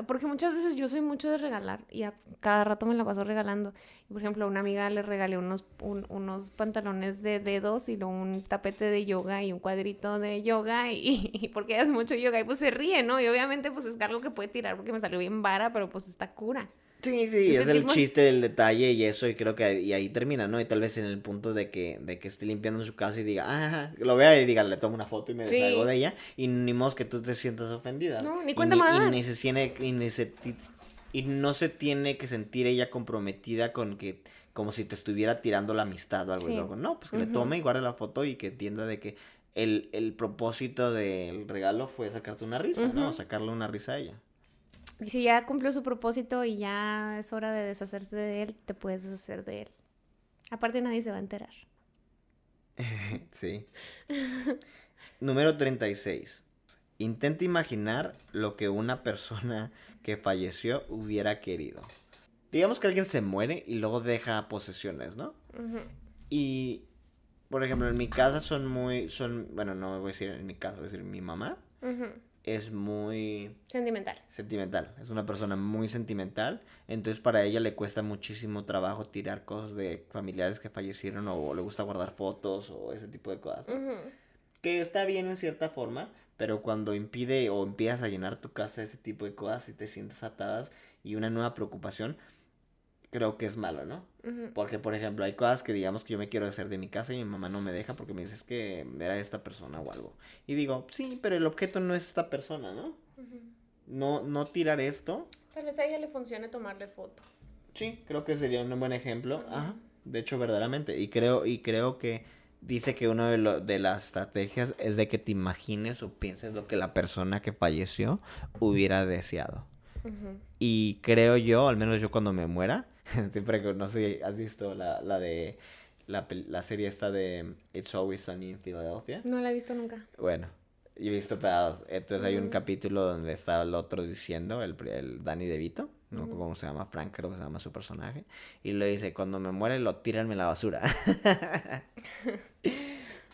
porque muchas veces yo soy mucho de regalar y a cada rato me la paso regalando. Por ejemplo, a una amiga le regalé unos, unos pantalones de dedos y luego un tapete de yoga y un cuadrito de yoga y, y porque es mucho yoga y pues se ríe, ¿no? Y obviamente pues es algo que puede tirar porque me salió bien vara, pero pues está cura.
Sí, sí, es el chiste del detalle y eso, y creo que y ahí termina, ¿no? Y tal vez en el punto de que, de que esté limpiando su casa y diga, ah, lo vea y diga, le tomo una foto y me deshago de ella, y ni modo que tú te sientas ofendida.
No, ni cuenta más.
Y ni se tiene, y, ni se, y no se tiene que sentir ella comprometida con que, como si te estuviera tirando la amistad o algo, luego, no, pues que le tome y guarde la foto y que entienda de que el, el propósito del regalo fue sacarte una risa, ¿no? Sacarle una risa a ella.
Y si ya cumplió su propósito y ya es hora de deshacerse de él, te puedes deshacer de él. Aparte nadie se va a enterar.
sí. Número 36. Intenta imaginar lo que una persona que falleció hubiera querido. Digamos que alguien se muere y luego deja posesiones, ¿no? Y, por ejemplo, en mi casa son muy, son, bueno, no voy a decir en mi casa, voy a decir mi mamá es muy...
Sentimental.
Sentimental. Es una persona muy sentimental. Entonces para ella le cuesta muchísimo trabajo tirar cosas de familiares que fallecieron o le gusta guardar fotos o ese tipo de cosas. Que está bien en cierta forma, pero cuando impide o empiezas a llenar tu casa de ese tipo de cosas y te sientes atadas y una nueva preocupación, creo que es malo, ¿no? Porque, por ejemplo, hay cosas que digamos que yo me quiero hacer de mi casa y mi mamá no me deja porque me dice es que era esta persona o algo. Y digo, sí, pero el objeto no es esta persona, ¿no? No, no tirar esto.
Tal vez a ella le funcione tomarle foto.
Sí, creo que sería un buen ejemplo. Ajá. De hecho, verdaderamente. Y creo, y creo que dice que una de, de las estrategias es de que te imagines o pienses lo que la persona que falleció hubiera deseado. Y creo yo, al menos yo cuando me muera, Siempre que, no sé, ¿has visto la, la de la, la, serie esta de It's Always Sunny in Philadelphia?
No la he visto nunca.
Bueno, he visto pedazos. Entonces hay un capítulo donde está el otro diciendo, el, el Danny DeVito, no sé cómo se llama, Frank creo que se llama su personaje, y le dice, cuando me muere lo tiranme la basura.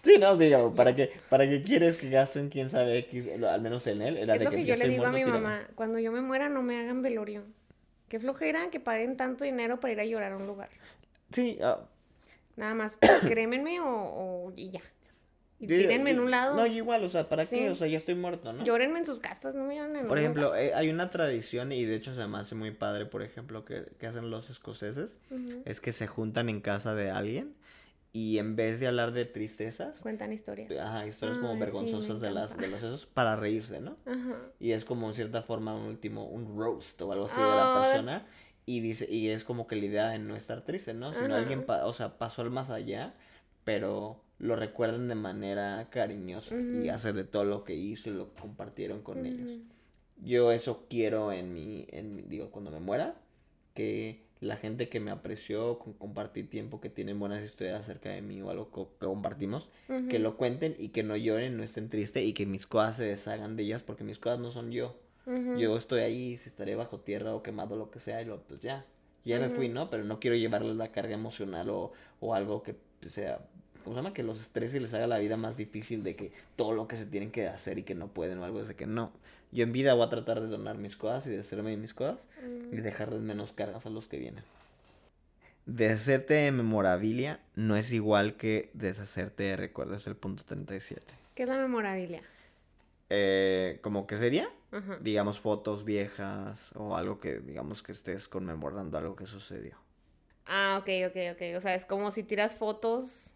Sí, no, digo, ¿para qué, ¿para qué quieres que gasten quién sabe X, al menos en él?
Era es lo que, yo le digo a mi mamá, cuando yo me muera no me hagan velorio. Qué flojera que paguen tanto dinero para ir a llorar a un lugar.
Sí. Uh...
Nada más, crémenme o, o, y ya. Y tírenme en un lado.
No, igual, o sea, ¿para qué? O sea, ya estoy muerto, ¿no?
Llórenme en sus casas, no me lloren en
Por ejemplo, eh, hay una tradición, y de hecho se me hace muy padre, por ejemplo, que, que hacen los escoceses, es que se juntan en casa de alguien y en vez de hablar de tristezas
cuentan historias.
ajá historias como vergonzosas de las de los esos para reírse no ajá. y es como en cierta forma un último un roast o algo así de la persona y dice y es como que la idea de no estar triste no sino alguien o sea pasó al más allá pero lo recuerdan de manera cariñosa y hace de todo lo que hizo y lo compartieron con ellos. Yo eso quiero en mi en digo cuando me muera que la gente que me apreció con compartir tiempo, que tienen buenas historias acerca de mí o algo que compartimos, que lo cuenten y que no lloren, no estén tristes y que mis cosas se deshagan de ellas porque mis cosas no son yo. Yo estoy ahí, si estaré bajo tierra o quemado, lo que sea, y lo, pues ya, ya me fui, ¿no? Pero no quiero llevarles la carga emocional o, o algo que sea, ¿cómo se llama? Que los estrese y les haga la vida más difícil de que todo lo que se tienen que hacer y que no pueden o algo, de que no yo en vida voy a tratar de donar mis cosas y de hacerme de mis cosas y mm. dejarles menos cargas a los que vienen. Deshacerte de memorabilia no es igual que deshacerte de recuerdos, el punto 37.
¿Qué es la memorabilia?
Eh, ¿Cómo que sería? Digamos fotos viejas o algo que digamos que estés conmemorando algo que sucedió.
Ah, ok, ok, ok. O sea, es como si tiras fotos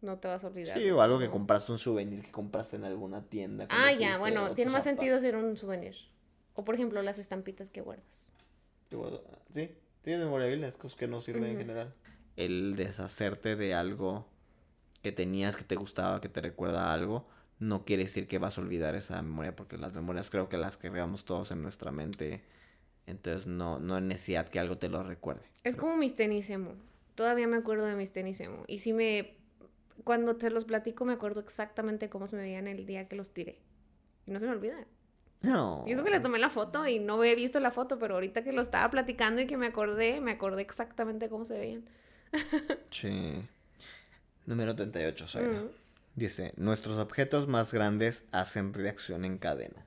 no te vas a olvidar.
Sí, o algo que compraste, un souvenir que compraste en alguna tienda.
Ah, ya, bueno, tiene más sentido ser un souvenir. O por ejemplo, las estampitas que guardas.
Sí, Sí, tienes memorabilia, cosas que no sirven en general. El deshacerte de algo que tenías, que te gustaba, que te recuerda a algo, no quiere decir que vas a olvidar esa memoria, porque las memorias creo que las cargamos todos en nuestra mente. Entonces no, no hay necesidad que algo te lo recuerde.
Es como mis tenis emo. Todavía me acuerdo de mis tenis emo. Y si me... Cuando te los platico me acuerdo exactamente cómo se me veían el día que los tiré. Y no se me olvida.
No.
Y eso que le tomé la foto y no había visto la foto, pero ahorita que lo estaba platicando y que me acordé, me acordé exactamente cómo se veían.
Sí. Número 38, Zaira.
Mm.
Dice, nuestros objetos más grandes hacen reacción en cadena.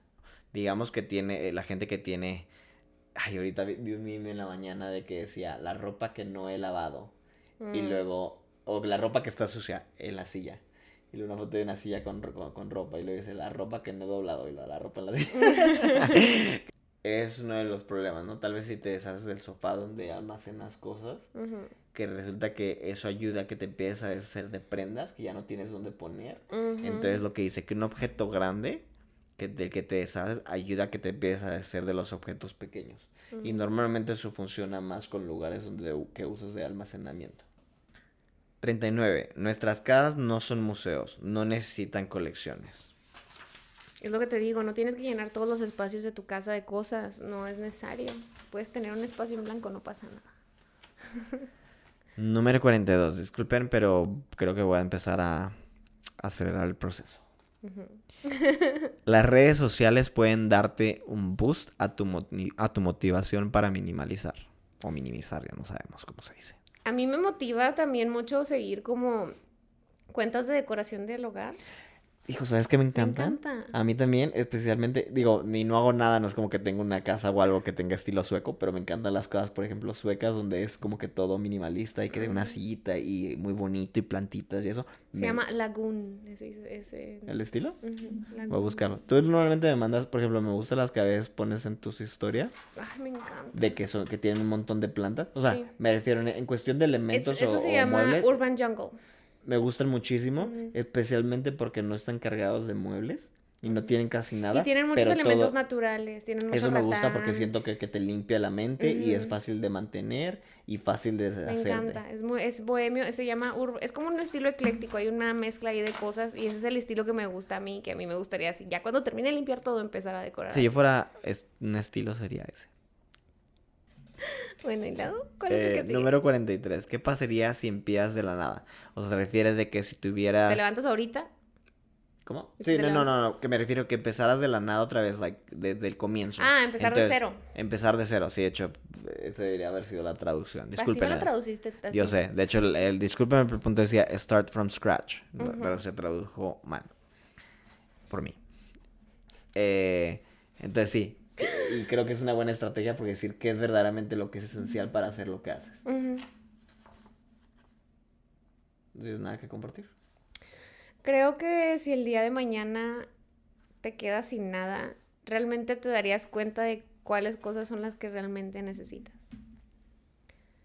Digamos que tiene, eh, la gente que tiene... Ay, ahorita vi, vi un meme en la mañana de que decía, la ropa que no he lavado. Y
Mm.
luego, o la ropa que está sucia en la silla. Y luego una foto de una silla con, con, con ropa. Y luego dice, la ropa que no he doblado. Y luego la ropa en la silla. es uno de los problemas, ¿no? Tal vez si te deshaces del sofá donde almacenas cosas que resulta que eso ayuda a que te empieces a deshacer de prendas que ya no tienes dónde poner. Entonces lo que dice que un objeto grande que del que te deshaces ayuda a que te empieces a deshacer de los objetos pequeños. Y
Ujú.
normalmente eso funciona más con lugares donde que usas de almacenamiento. 39. Nuestras casas no son museos, no necesitan colecciones.
Es lo que te digo, no tienes que llenar todos los espacios de tu casa de cosas, no es necesario. Puedes tener un espacio en blanco, no pasa nada.
Número 42. Disculpen, pero creo que voy a empezar a acelerar el proceso. Las redes sociales pueden darte un boost a tu, a tu motivación para minimalizar. O minimizar, ya no sabemos cómo se dice.
A mí me motiva también mucho seguir como cuentas de decoración del hogar.
Hijo, ¿sabes qué me
Me
encanta?
encanta.
A mí también, especialmente, digo, ni no hago nada, no es como que tengo una casa o algo que tenga estilo sueco, pero me encantan las cosas, por ejemplo, suecas, donde es como que todo minimalista y que de una sillita y muy bonito y plantitas y eso.
Se
Me-
llama Lagoon. Ese, ese-
¿El estilo? Voy a buscarlo. Tú normalmente me mandas, por ejemplo, me gustan las que a veces pones en tus historias.
Ay, me encanta.
de que son que tienen un montón de plantas. O sea,
Sí.
me refiero en, en cuestión de
Es-
elementos
eso
o,
se
o
llama
muebles.
Urban Jungle.
Me gustan muchísimo, especialmente porque no están cargados de muebles y no tienen casi nada.
Y tienen muchos elementos
todo-
naturales. Tienen mucho
Eso me gusta porque siento que, que te limpia la mente y es fácil de mantener y fácil de
Me
deshacerte.
encanta, es, muy, es bohemio, se llama ur- es como un estilo ecléctico, hay una mezcla ahí de cosas y ese es el estilo que me gusta a mí, que a mí me gustaría así, ya cuando termine de limpiar todo empezar a decorar.
Si yo fuera es- un estilo sería ese.
Bueno, ¿y luego? ¿Cuál es el
Eh,
que sigue?
número 43. ¿Qué pasaría si empiezas de la nada? O sea, se refiere de que si tuvieras...
¿Te levantas ahorita?
¿Cómo? Sí, no, no, no, no, que me refiero que empezaras de la nada otra vez, like, desde el comienzo.
Ah, empezar de cero.
Empezar de cero, sí, de hecho, esa debería haber sido la traducción.
Así
Disculpen.
me lo traduciste. así.
Yo sé, de hecho, el, el discúlpeme, el punto decía start from scratch, pero se tradujo mal. Por mí. Eh, entonces sí, y creo que es una buena estrategia porque decir qué es verdaderamente lo que es esencial para hacer lo que haces.
Ujú.
¿No tienes nada que compartir?
Creo que si el día de mañana te quedas sin nada, realmente te darías cuenta de cuáles cosas son las que realmente necesitas.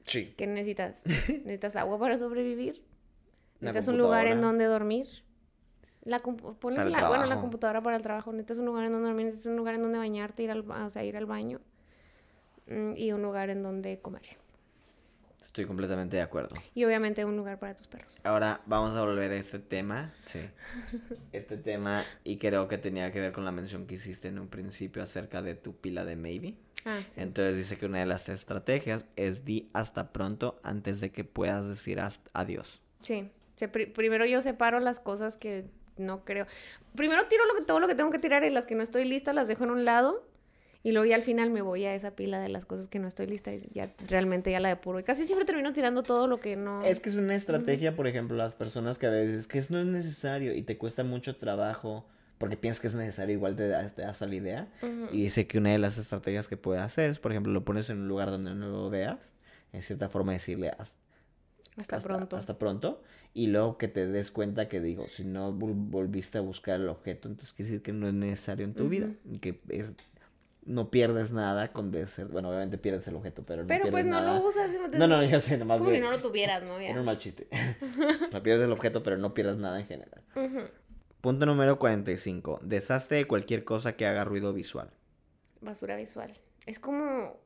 Sí.
¿Qué necesitas? ¿Necesitas agua para sobrevivir? ¿Necesitas un lugar en donde dormir? La ponle la, bueno, la computadora para el trabajo. Necesitas un lugar en donde dormir, necesitas un lugar en donde bañarte, ir al, o sea, ir al baño. Mm, Y un lugar en donde comer.
Estoy completamente de acuerdo.
Y obviamente un lugar para tus perros.
Ahora vamos a volver a este tema. Sí. Este tema, y creo que tenía que ver con la mención que hiciste en un principio acerca de tu pila de maybe.
Ah, sí.
Entonces dice que una de las estrategias es di hasta pronto antes de que puedas decir hasta adiós.
Sí. Se- pri- primero yo separo las cosas que no creo. Primero tiro lo que, todo lo que tengo que tirar y las que no estoy lista las dejo en un lado. Y luego ya al final me voy a esa pila de las cosas que no estoy lista y ya realmente ya la depuro. Y casi siempre termino tirando todo lo que no...
Es que es una estrategia, por ejemplo, las personas que a veces que es- no es necesario y te cuesta mucho trabajo porque piensas que es necesario, igual te das, te das a la idea. Y dice que una de las estrategias que puedes hacer es, por ejemplo, lo pones en un lugar donde no lo veas, en cierta forma decirle hasta,
Hasta, pronto.
Hasta pronto. Y luego que te des cuenta que digo, si no vol- volviste a buscar el objeto, entonces quiere decir que no es necesario en tu vida.
Ujú.
Y que es no pierdes nada con desert. Bueno, obviamente pierdes el objeto, pero no
Pero pues no
nada.
lo usas. ¿sí me
No, no, yo sé, nomás
Como si no lo tuvieras, ¿no? Ya.
Era un mal chiste. o sea, pierdes el objeto, pero no pierdes nada en general.
Ujú.
Punto número 45. Deshazte de cualquier cosa que haga ruido visual.
Basura visual. Es como...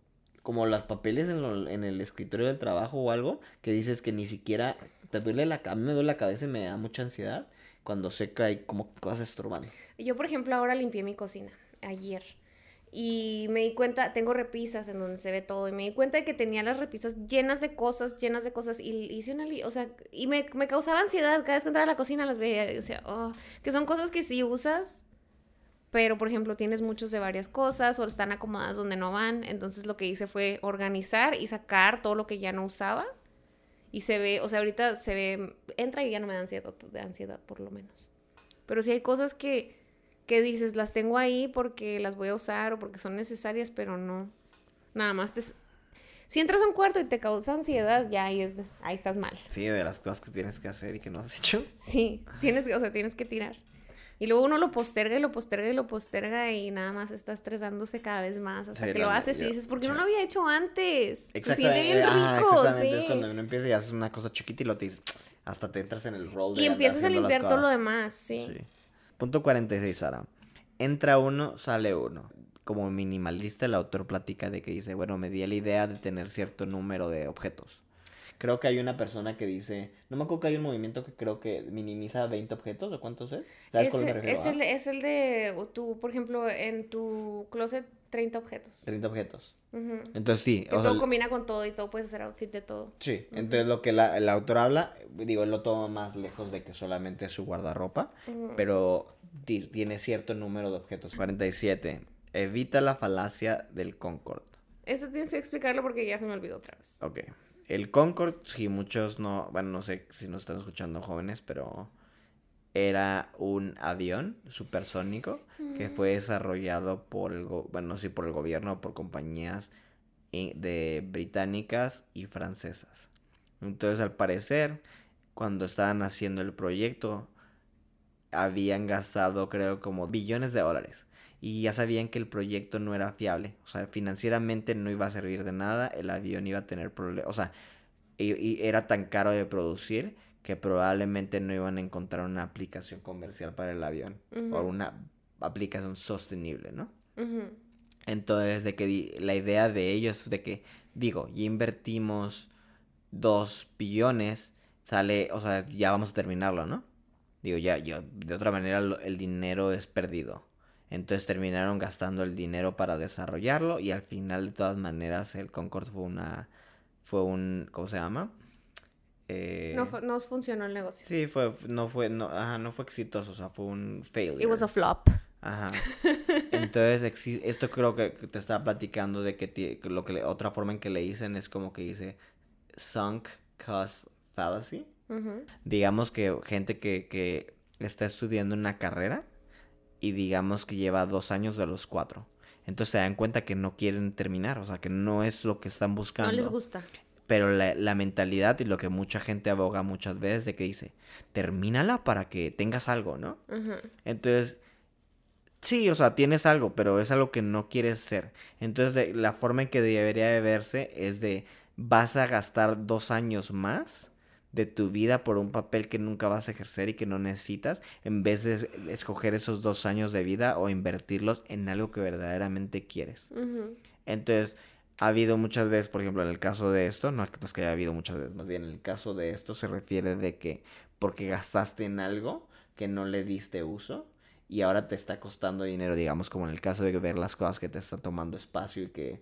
Como los papeles en, lo- en el escritorio del trabajo o algo, que dices que ni siquiera te duele la cabeza, me duele la cabeza y me da mucha ansiedad cuando sé que hay como cosas estorbando.
Yo, por ejemplo, ahora limpié mi cocina ayer. Y me di cuenta, tengo repisas en donde se ve todo. Y me di cuenta de que tenía las repisas llenas de cosas, llenas de cosas. Y hice una. O sea, y me, me causaba ansiedad cada vez que entraba a la cocina, las veía. Y decía, oh, que son cosas que sí usas. Pero, por ejemplo, tienes muchos de varias cosas o están acomodadas donde no van. Entonces, lo que hice fue organizar y sacar todo lo que ya no usaba. Y se ve, o sea, ahorita se ve, entra y ya no me da ansiedad, de ansiedad por lo menos. Pero sí hay cosas que, que dices, las tengo ahí porque las voy a usar o porque son necesarias, pero no. Nada más te... Si entras a un cuarto y te causa ansiedad, ya ahí, es, ahí estás mal.
Sí, de las cosas que tienes que hacer y que no has hecho.
Sí, tienes o sea, tienes que tirar. Y luego uno lo posterga y lo posterga y lo posterga y nada más está estresándose cada vez más hasta
Sí,
que lo haces y dices, ¿por qué no lo había hecho antes? Se siente
Exactamente.
bien
ajá,
rico,
exactamente. Es cuando uno empieza y haces una cosa chiquita y lo te dices, hasta te entras en el rol de
Y empiezas a limpiar todo lo demás, sí.
Sí. Punto 46, Sara. Entra uno, sale uno. Como minimalista, el autor platica de que dice, bueno, me di la idea de tener cierto número de objetos. Creo que hay una persona que dice, no me acuerdo que hay un movimiento que creo que minimiza 20 objetos, ¿o cuántos es? ¿Sabes
Es,
cuál me
el-
refiero?
es, el, es el de tu, por ejemplo, en tu closet, 30 objetos.
30 objetos. Entonces sí,
Que
o sea,
todo combina con todo y todo puedes hacer outfit de todo.
Sí, entonces lo que la- el autor habla, digo, él lo toma más lejos de que solamente su guardarropa, pero ti- tiene cierto número de objetos. 47. Evita la falacia del Concord.
Eso tienes que explicarlo porque ya se me olvidó otra vez.
Ok. El Concord, si muchos no, bueno, no sé si nos están escuchando jóvenes, pero era un avión supersónico que fue desarrollado por el, bueno, no sé si por el gobierno por compañías de británicas y francesas. Entonces, al parecer, cuando estaban haciendo el proyecto, habían gastado, creo, como billones de dólares. Y ya sabían que el proyecto no era fiable. O sea, financieramente no iba a servir de nada. El avión iba a tener problemas. O sea, y, y era tan caro de producir que probablemente no iban a encontrar una aplicación comercial para el avión. O una aplicación sostenible, ¿no? Entonces, de que la idea de ellos de que, digo, ya invertimos dos billones, sale, o sea, ya vamos a terminarlo, ¿no? Digo, ya, ya, de otra manera lo- el dinero es perdido. Entonces terminaron gastando el dinero para desarrollarlo y al final, de todas maneras, el Concorde fue una, fue un, ¿cómo se llama? Eh,
No, no funcionó el negocio.
sí, fue, no fue, no, ajá, no fue exitoso, o sea, fue un failure.
It was a flop.
Ajá. Entonces, esto creo que te estaba platicando de que, lo que le- otra forma en que le dicen es como que dice sunk cost fallacy. Digamos que gente que, que está estudiando una carrera y digamos que lleva dos años de los cuatro. Entonces se dan cuenta que no quieren terminar, o sea, que no es lo que están buscando.
No les gusta.
Pero la, la mentalidad y lo que mucha gente aboga muchas veces de que dice, termínala para que tengas algo, ¿no? Entonces, sí, o sea, tienes algo, pero es algo que no quieres ser. Entonces, de- la forma en que debería de verse es de, vas a gastar dos años más de tu vida por un papel que nunca vas a ejercer y que no necesitas, en vez de es- escoger esos dos años de vida o invertirlos en algo que verdaderamente quieres. Entonces, ha habido muchas veces, por ejemplo, en el caso de esto, no no es que haya habido muchas veces, más bien en el caso de esto se refiere de que porque gastaste en algo que no le diste uso y ahora te está costando dinero, digamos, como en el caso de ver las cosas que te están tomando espacio y que,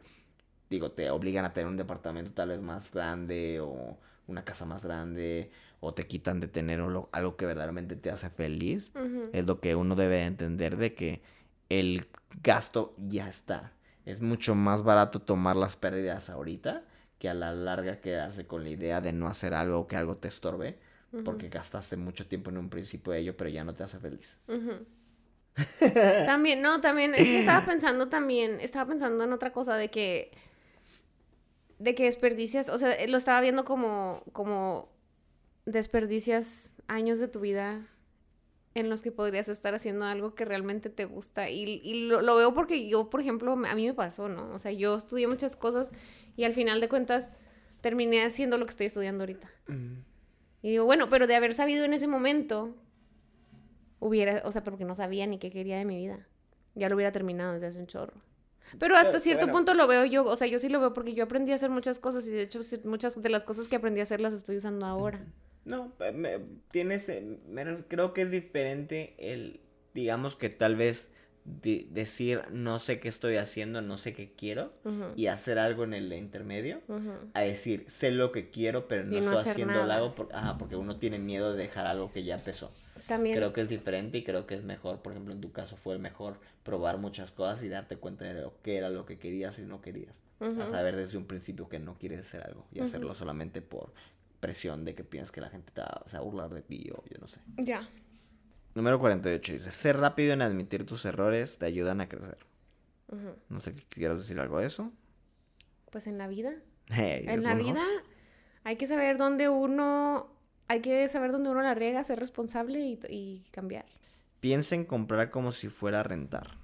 digo, te obligan a tener un departamento tal vez más grande o una casa más grande o te quitan de tener lo- algo que verdaderamente te hace feliz es lo que uno debe de entender de que el gasto ya está. Es mucho más barato tomar las pérdidas ahorita que a la larga quedarse con la idea de no hacer algo o que algo te estorbe porque gastaste mucho tiempo en un principio de ello pero ya no te hace feliz.
También, no, también, es que estaba pensando también, estaba pensando en otra cosa de que, de que desperdicias, o sea, lo estaba viendo como, como desperdicias años de tu vida en los que podrías estar haciendo algo que realmente te gusta. Y, y lo, lo, veo porque yo, por ejemplo, a mí me pasó, ¿no? O sea, yo estudié muchas cosas y al final de cuentas terminé haciendo lo que estoy estudiando ahorita. Mm. Y digo, bueno, pero de haber sabido en ese momento, hubiera, o sea, porque no sabía ni qué quería de mi vida. Ya lo hubiera terminado desde hace un chorro. Pero hasta cierto punto lo veo yo, o sea, yo sí lo veo porque yo aprendí a hacer muchas cosas y de hecho muchas de las cosas que aprendí a hacer las estoy usando ahora.
No, tienes, creo que es diferente el, digamos que tal vez decir no sé qué estoy haciendo, no sé qué quiero y hacer algo en el intermedio, a decir sé lo que quiero pero no, estoy haciendo algo porque uno tiene miedo de dejar algo que ya empezó. También. Creo que es diferente y creo que es mejor, por ejemplo en tu caso fue mejor probar muchas cosas y darte cuenta de lo que era lo que querías y no querías. A saber desde un principio que no quieres hacer algo y hacerlo solamente por presión de que piensas que la gente te va, a burlar de ti o yo no sé. Ya. Número 48 dice, ser rápido en admitir tus errores te ayudan a crecer. No sé, ¿quieres decir algo de eso?
Pues en la vida. en la vida hay que saber dónde uno, hay que saber dónde uno la riega, ser responsable y, y cambiar.
Piensa en comprar como si fuera a rentar.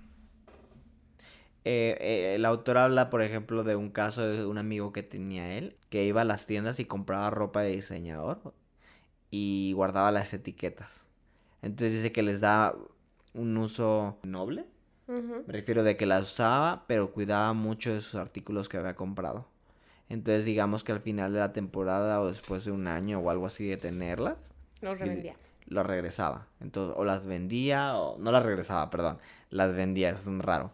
Eh, eh, el autor habla, por ejemplo, de un caso de un amigo que tenía él, que iba a las tiendas y compraba ropa de diseñador y guardaba las etiquetas. Entonces dice que les da un uso noble. Me refiero de que las usaba, pero cuidaba mucho de sus artículos que había comprado. Entonces digamos que al final de la temporada o después de un año o algo así de tenerlas.
Los revendía.
Lo regresaba. Entonces, o las vendía o... No las regresaba, perdón las vendía, es un raro,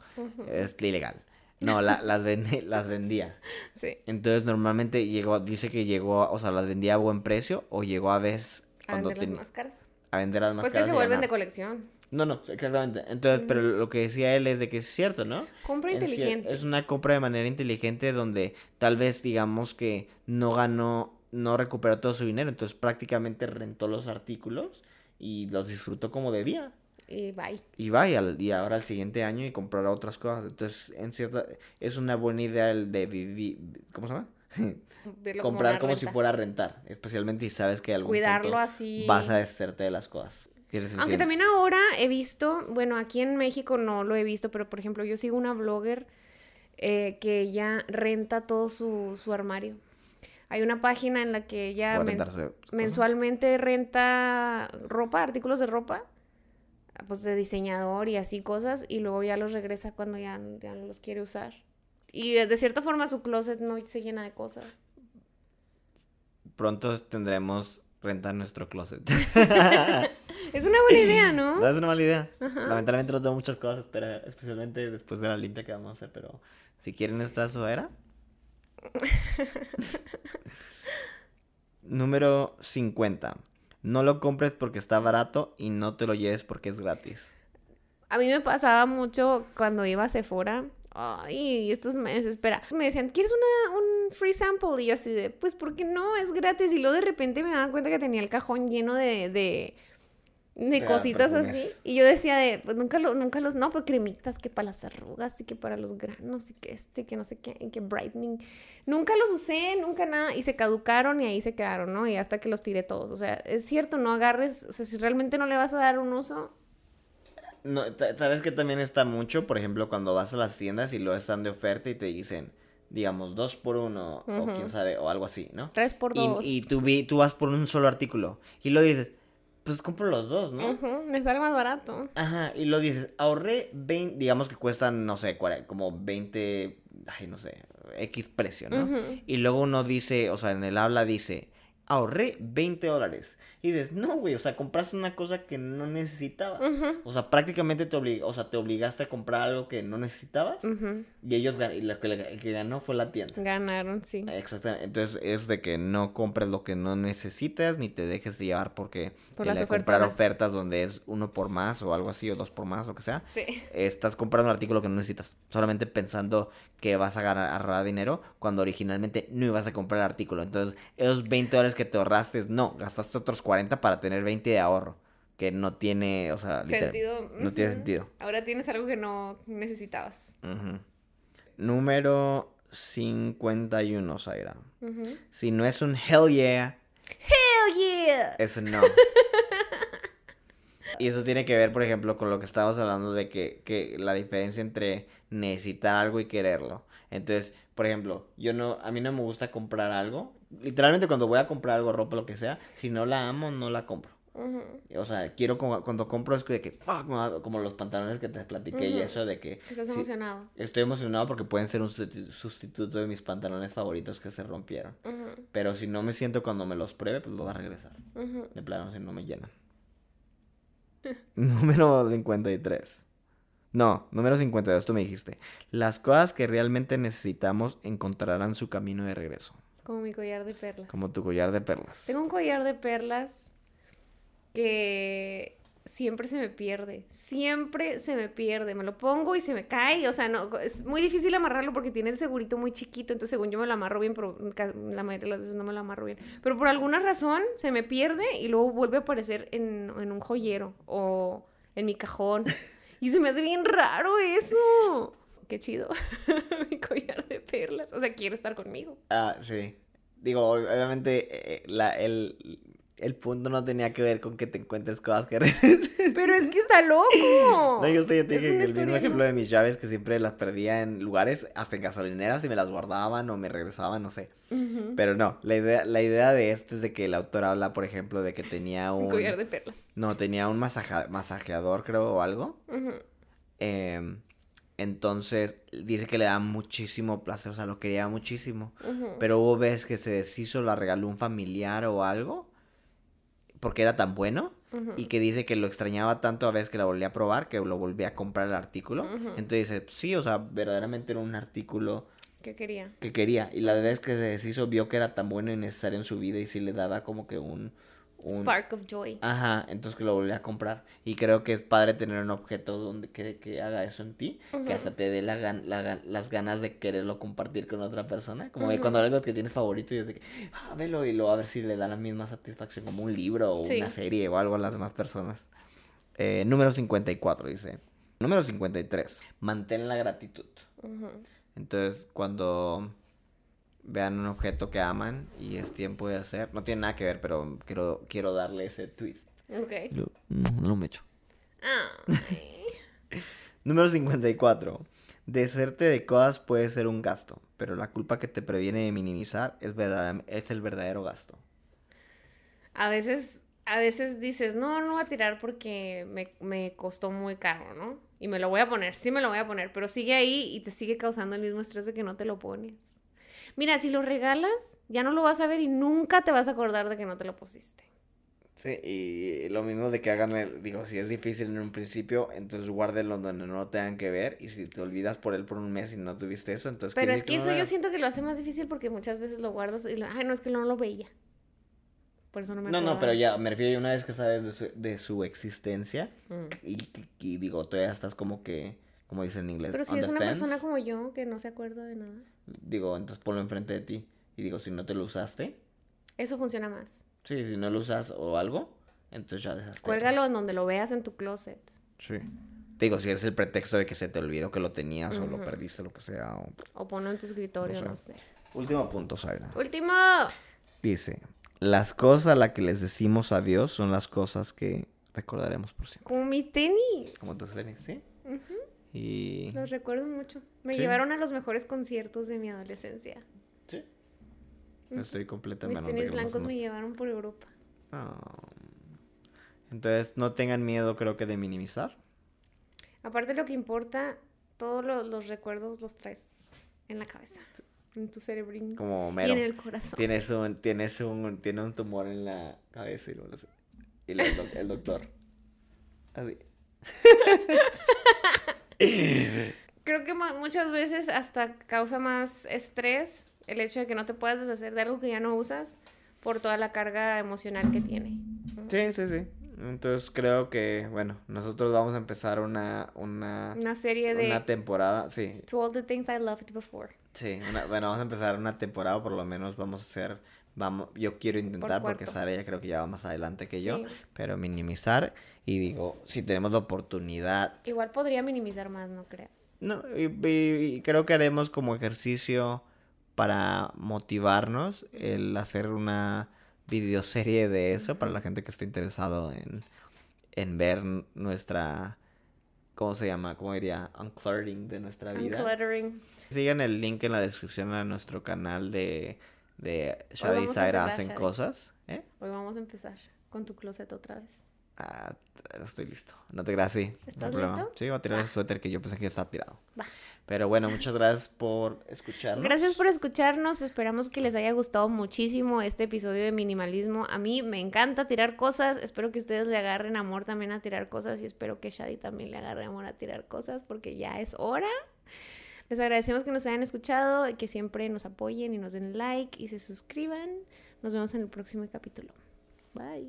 es ilegal. No, las, las vendía. Sí. Entonces normalmente llegó, dice que llegó, o sea, las vendía a buen precio o llegó a veces...
A vender las más caras.
A vender las más
pues
caras.
Pues que se vuelven de colección.
No, no, exactamente. Entonces, pero lo que decía él es de que es cierto, ¿no?
Compra inteligente.
Es una compra de manera inteligente donde tal vez digamos que no ganó, no recuperó todo su dinero, entonces prácticamente rentó los artículos y los disfrutó como debía
y bye.
Y bye, al, y ahora al siguiente año y comprará otras cosas. Entonces, en cierta, es una buena idea el de vivir, ¿cómo se llama? Comprar como, si fuera a rentar, especialmente si sabes que algún
Cuidarlo así.
vas a deshacerte de las cosas.
Aunque también ahora he visto, bueno, aquí en México no lo he visto, pero por ejemplo, yo sigo una blogger eh, que ella renta todo su, su armario. Hay una página en la que ella mensualmente renta ropa, artículos de ropa pues de diseñador y así cosas y luego ya los regresa cuando ya, no los quiere usar. Y de cierta forma su closet no se llena de cosas.
Pronto tendremos rentar nuestro closet.
es una buena idea, ¿no?
Es una mala idea. Lamentablemente no tengo muchas cosas, pero especialmente después de la limpia que vamos a hacer, pero si quieren esta su era. Número 50. No lo compres porque está barato y no te lo lleves porque es gratis.
A mí me pasaba mucho cuando iba a Sephora. Ay, estos me desespera. Me decían, ¿quieres una, un free sample? Y yo así de, pues, ¿por qué no? Es gratis. Y luego de repente me daba cuenta que tenía el cajón lleno de, de de cositas así. Y yo decía de, pues nunca, lo, nunca los, no, pues cremitas que para las arrugas y que para los granos y que este, que no sé qué, y que brightening. Nunca los usé, nunca nada, y se caducaron y ahí se quedaron, ¿no? Y hasta que los tiré todos. O sea, es cierto, no agarres, o sea, si realmente no le vas a dar un uso.
No, sabes que también está mucho, por ejemplo, cuando vas a las tiendas y lo están de oferta y te dicen, digamos, dos por uno, o quién sabe, o algo así, ¿no?
Tres por dos.
Y, tú, vi, tú vas por un solo artículo y lo dices, pues compro los dos, ¿no?
me sale más barato.
Ajá, y lo dices, ahorré 20, digamos que cuestan, no sé, como 20, ay, no sé, X precio, ¿no? Y luego uno dice, o sea, en el habla dice, ahorré 20 dólares. Y dices, no, güey, o sea, compraste una cosa que no necesitabas. O sea, prácticamente te, oblig o sea, te obligaste a comprar algo que no necesitabas. Y ellos, y lo que, el que ganó fue la tienda.
Ganaron, sí.
Exactamente. Entonces, es de que no compres lo que no necesitas, ni te dejes de llevar porque por las comprar ofertas donde es uno por más o algo así, o dos por más, o que sea. Sí. Estás comprando un artículo que no necesitas. Solamente pensando que vas a ganar ahorrar dinero cuando originalmente no ibas a comprar el artículo. Entonces, esos 20 dólares que te ahorraste, no, gastaste otros 40 para tener 20 de ahorro. Que no tiene, o sea,
sentido.
no tiene sentido.
Ahora tienes algo que no necesitabas.
Número 51, Zaira. Si no es un hell yeah.
Hell yeah.
Eso no. Y eso tiene que ver, por ejemplo, con lo que estábamos hablando de que, que la diferencia entre necesitar algo y quererlo. Entonces, por ejemplo, yo no, a mí no me gusta comprar algo. Literalmente cuando voy a comprar algo, ropa, lo que sea, si no la amo, no la compro. O sea, quiero como- cuando compro es de que, fuck, va- como los pantalones que te platiqué y eso de que
Que Estás
sí,
emocionado.
estoy emocionado porque pueden ser un susti- sustituto de mis pantalones favoritos que se rompieron. Pero si no me siento cuando me los pruebe, pues los voy a regresar. De plano, si no me llenan. número 53. No, número 52, tú me dijiste. Las cosas que realmente necesitamos encontrarán su camino de regreso.
Como mi collar de perlas.
Como tu collar de perlas.
Tengo un collar de perlas que siempre se me pierde. Siempre se me pierde. Me lo pongo y se me cae. O sea, no, es muy difícil amarrarlo porque tiene el segurito muy chiquito. Entonces, según yo me lo amarro bien, pero la mayoría de las veces no me lo amarro bien. Pero por alguna razón se me pierde y luego vuelve a aparecer en, en un joyero o en mi cajón. Y se me hace bien raro eso. Qué chido. mi collar de perlas. O sea, quiere estar conmigo.
Ah, sí. Digo, obviamente eh, la, el, el punto no tenía que ver con que te encuentres cosas que regresen.
Pero es que está loco.
No, yo, estoy- yo te dije que el mismo ejemplo de mis llaves que siempre las perdía en lugares, hasta en gasolineras y me las guardaban o me regresaban, no sé. Pero no, la idea, la idea de esto es de que el autor habla, por ejemplo, de que tenía
Un
un...
collar de perlas.
No, tenía un masaja- masajeador, creo, o algo.
Ujú.
Em, entonces, dice que le da muchísimo placer, o sea, lo quería muchísimo. Pero hubo veces que se deshizo, la regaló un familiar o algo, porque era tan bueno. Y que dice que lo extrañaba tanto a veces que la volví a probar, que lo volví a comprar el artículo. Entonces dice, sí, o sea, verdaderamente era un artículo
¿Qué quería?
que quería. Y la vez que se deshizo vio que era tan bueno y necesario en su vida y sí le daba como que un... un...
Spark of joy.
Ajá, entonces que lo volví a comprar. Y creo que es padre tener un objeto donde que, que haga eso en ti, que hasta te dé la la las ganas de quererlo compartir con otra persona. Como que cuando algo que tienes favorito y es de que, ah, velo y luego a ver si le da la misma satisfacción como un libro o
Sí.
una serie o algo a las demás personas. Eh, número 54 dice. Número 53. Mantén la gratitud. Entonces, cuando vean un objeto que aman y es tiempo de hacer, no tiene nada que ver, pero quiero, quiero darle ese twist.
Ok.
Lo- no lo me echo.
Ay.
Número 54. Deshacerte de cosas puede ser un gasto, pero la culpa que te previene de minimizar es, verdadera- es el verdadero gasto.
A veces, a veces dices, no, no voy a tirar porque me, me costó muy caro, ¿no? Y me lo voy a poner, sí me lo voy a poner, pero sigue ahí y te sigue causando el mismo estrés de que no te lo pones. Mira, si lo regalas, ya no lo vas a ver y nunca te vas a acordar de que no te lo pusiste.
Sí, y lo mismo de que hagan, el- digo, si es difícil en un principio, entonces guárdenlo donde no lo tengan que ver, y si te olvidas por él por un mes y no tuviste eso, entonces...
Pero es que eso yo siento que lo hace más difícil porque muchas veces lo guardas y lo, ay, no, es que no lo veía. Por eso no me
No, no, pero ya, me refiero una vez que sabes de su, de su existencia,
Mm.
y, y- y digo, todavía estás como que, como dice en inglés,
Pero si es una
fence,
persona como yo que no se acuerda de nada,
digo, entonces ponlo enfrente de ti, y digo, si no te lo usaste,
eso funciona más.
sí, si no lo usas o algo, entonces ya dejaste.
Cuélgalo en donde lo veas en tu closet.
Sí. Digo, si es el pretexto de que se te olvidó que lo tenías o lo perdiste, lo que sea. o-
O ponlo en tu escritorio,
No
no
sé.
sé.
Último punto, Zaira.
Último.
Dice, las cosas a las que les decimos adiós son las cosas que recordaremos por siempre.
Como mis tenis.
Como tus tenis, ¿sí? Y...
Los recuerdo mucho. Me
Sí.
llevaron a los mejores conciertos de mi adolescencia.
Sí. Estoy
Mis
completamente...
tenis blancos me llevaron por Europa.
Entonces, no tengan miedo, creo que, de minimizar.
Aparte lo que importa, todos lo- los recuerdos los traes en la cabeza, en tu cerebrín
Como
y
mero.
en el corazón.
Tienes un, tienes un, tiene un tumor en la cabeza y, así. Y el, el doctor. Así.
Creo que muchas veces hasta causa más estrés el hecho de que no te puedas deshacer de algo que ya no usas por toda la carga emocional que tiene.
Sí, sí, sí. Entonces creo que, bueno, nosotros vamos a empezar una, una,
Una serie de
una temporada, sí,
To All the Things I Loved Before.
sí, una- bueno, vamos a empezar una temporada, por lo menos vamos a hacer, vamos, yo quiero intentar, porque. Sara ya creo que ya va más adelante que yo,
Sí.
pero minimizar, y digo, si tenemos la oportunidad,
Igual podría minimizar más, no creas.
no, y, y- y creo que haremos como ejercicio para motivarnos el hacer una videoserie de eso para la gente que esté interesado en, en ver nuestra, ¿cómo se llama? ¿Cómo diría? Uncluttering de nuestra vida.
Uncluttering.
Sigan el link en la descripción a nuestro canal de, de Zaira
empezar,
hacen
Shadi.
cosas. ¿eh?
Hoy vamos a empezar con tu closet otra vez.
Ah, estoy listo. No te creas, sí. no
¿Estás
problema.
listo?
Sí, voy a tirar
Va.
ese suéter que yo pensé que estaba tirado.
Va.
Pero bueno, muchas gracias por escucharnos.
Gracias por escucharnos. Esperamos que les haya gustado muchísimo este episodio de minimalismo. A mí me encanta tirar cosas. Espero que ustedes le agarren amor también a tirar cosas y espero que Shadi también le agarre amor a tirar cosas porque ya es hora. Les agradecemos que nos hayan escuchado y que siempre nos apoyen y nos den like y se suscriban. Nos vemos en el próximo capítulo. Bye.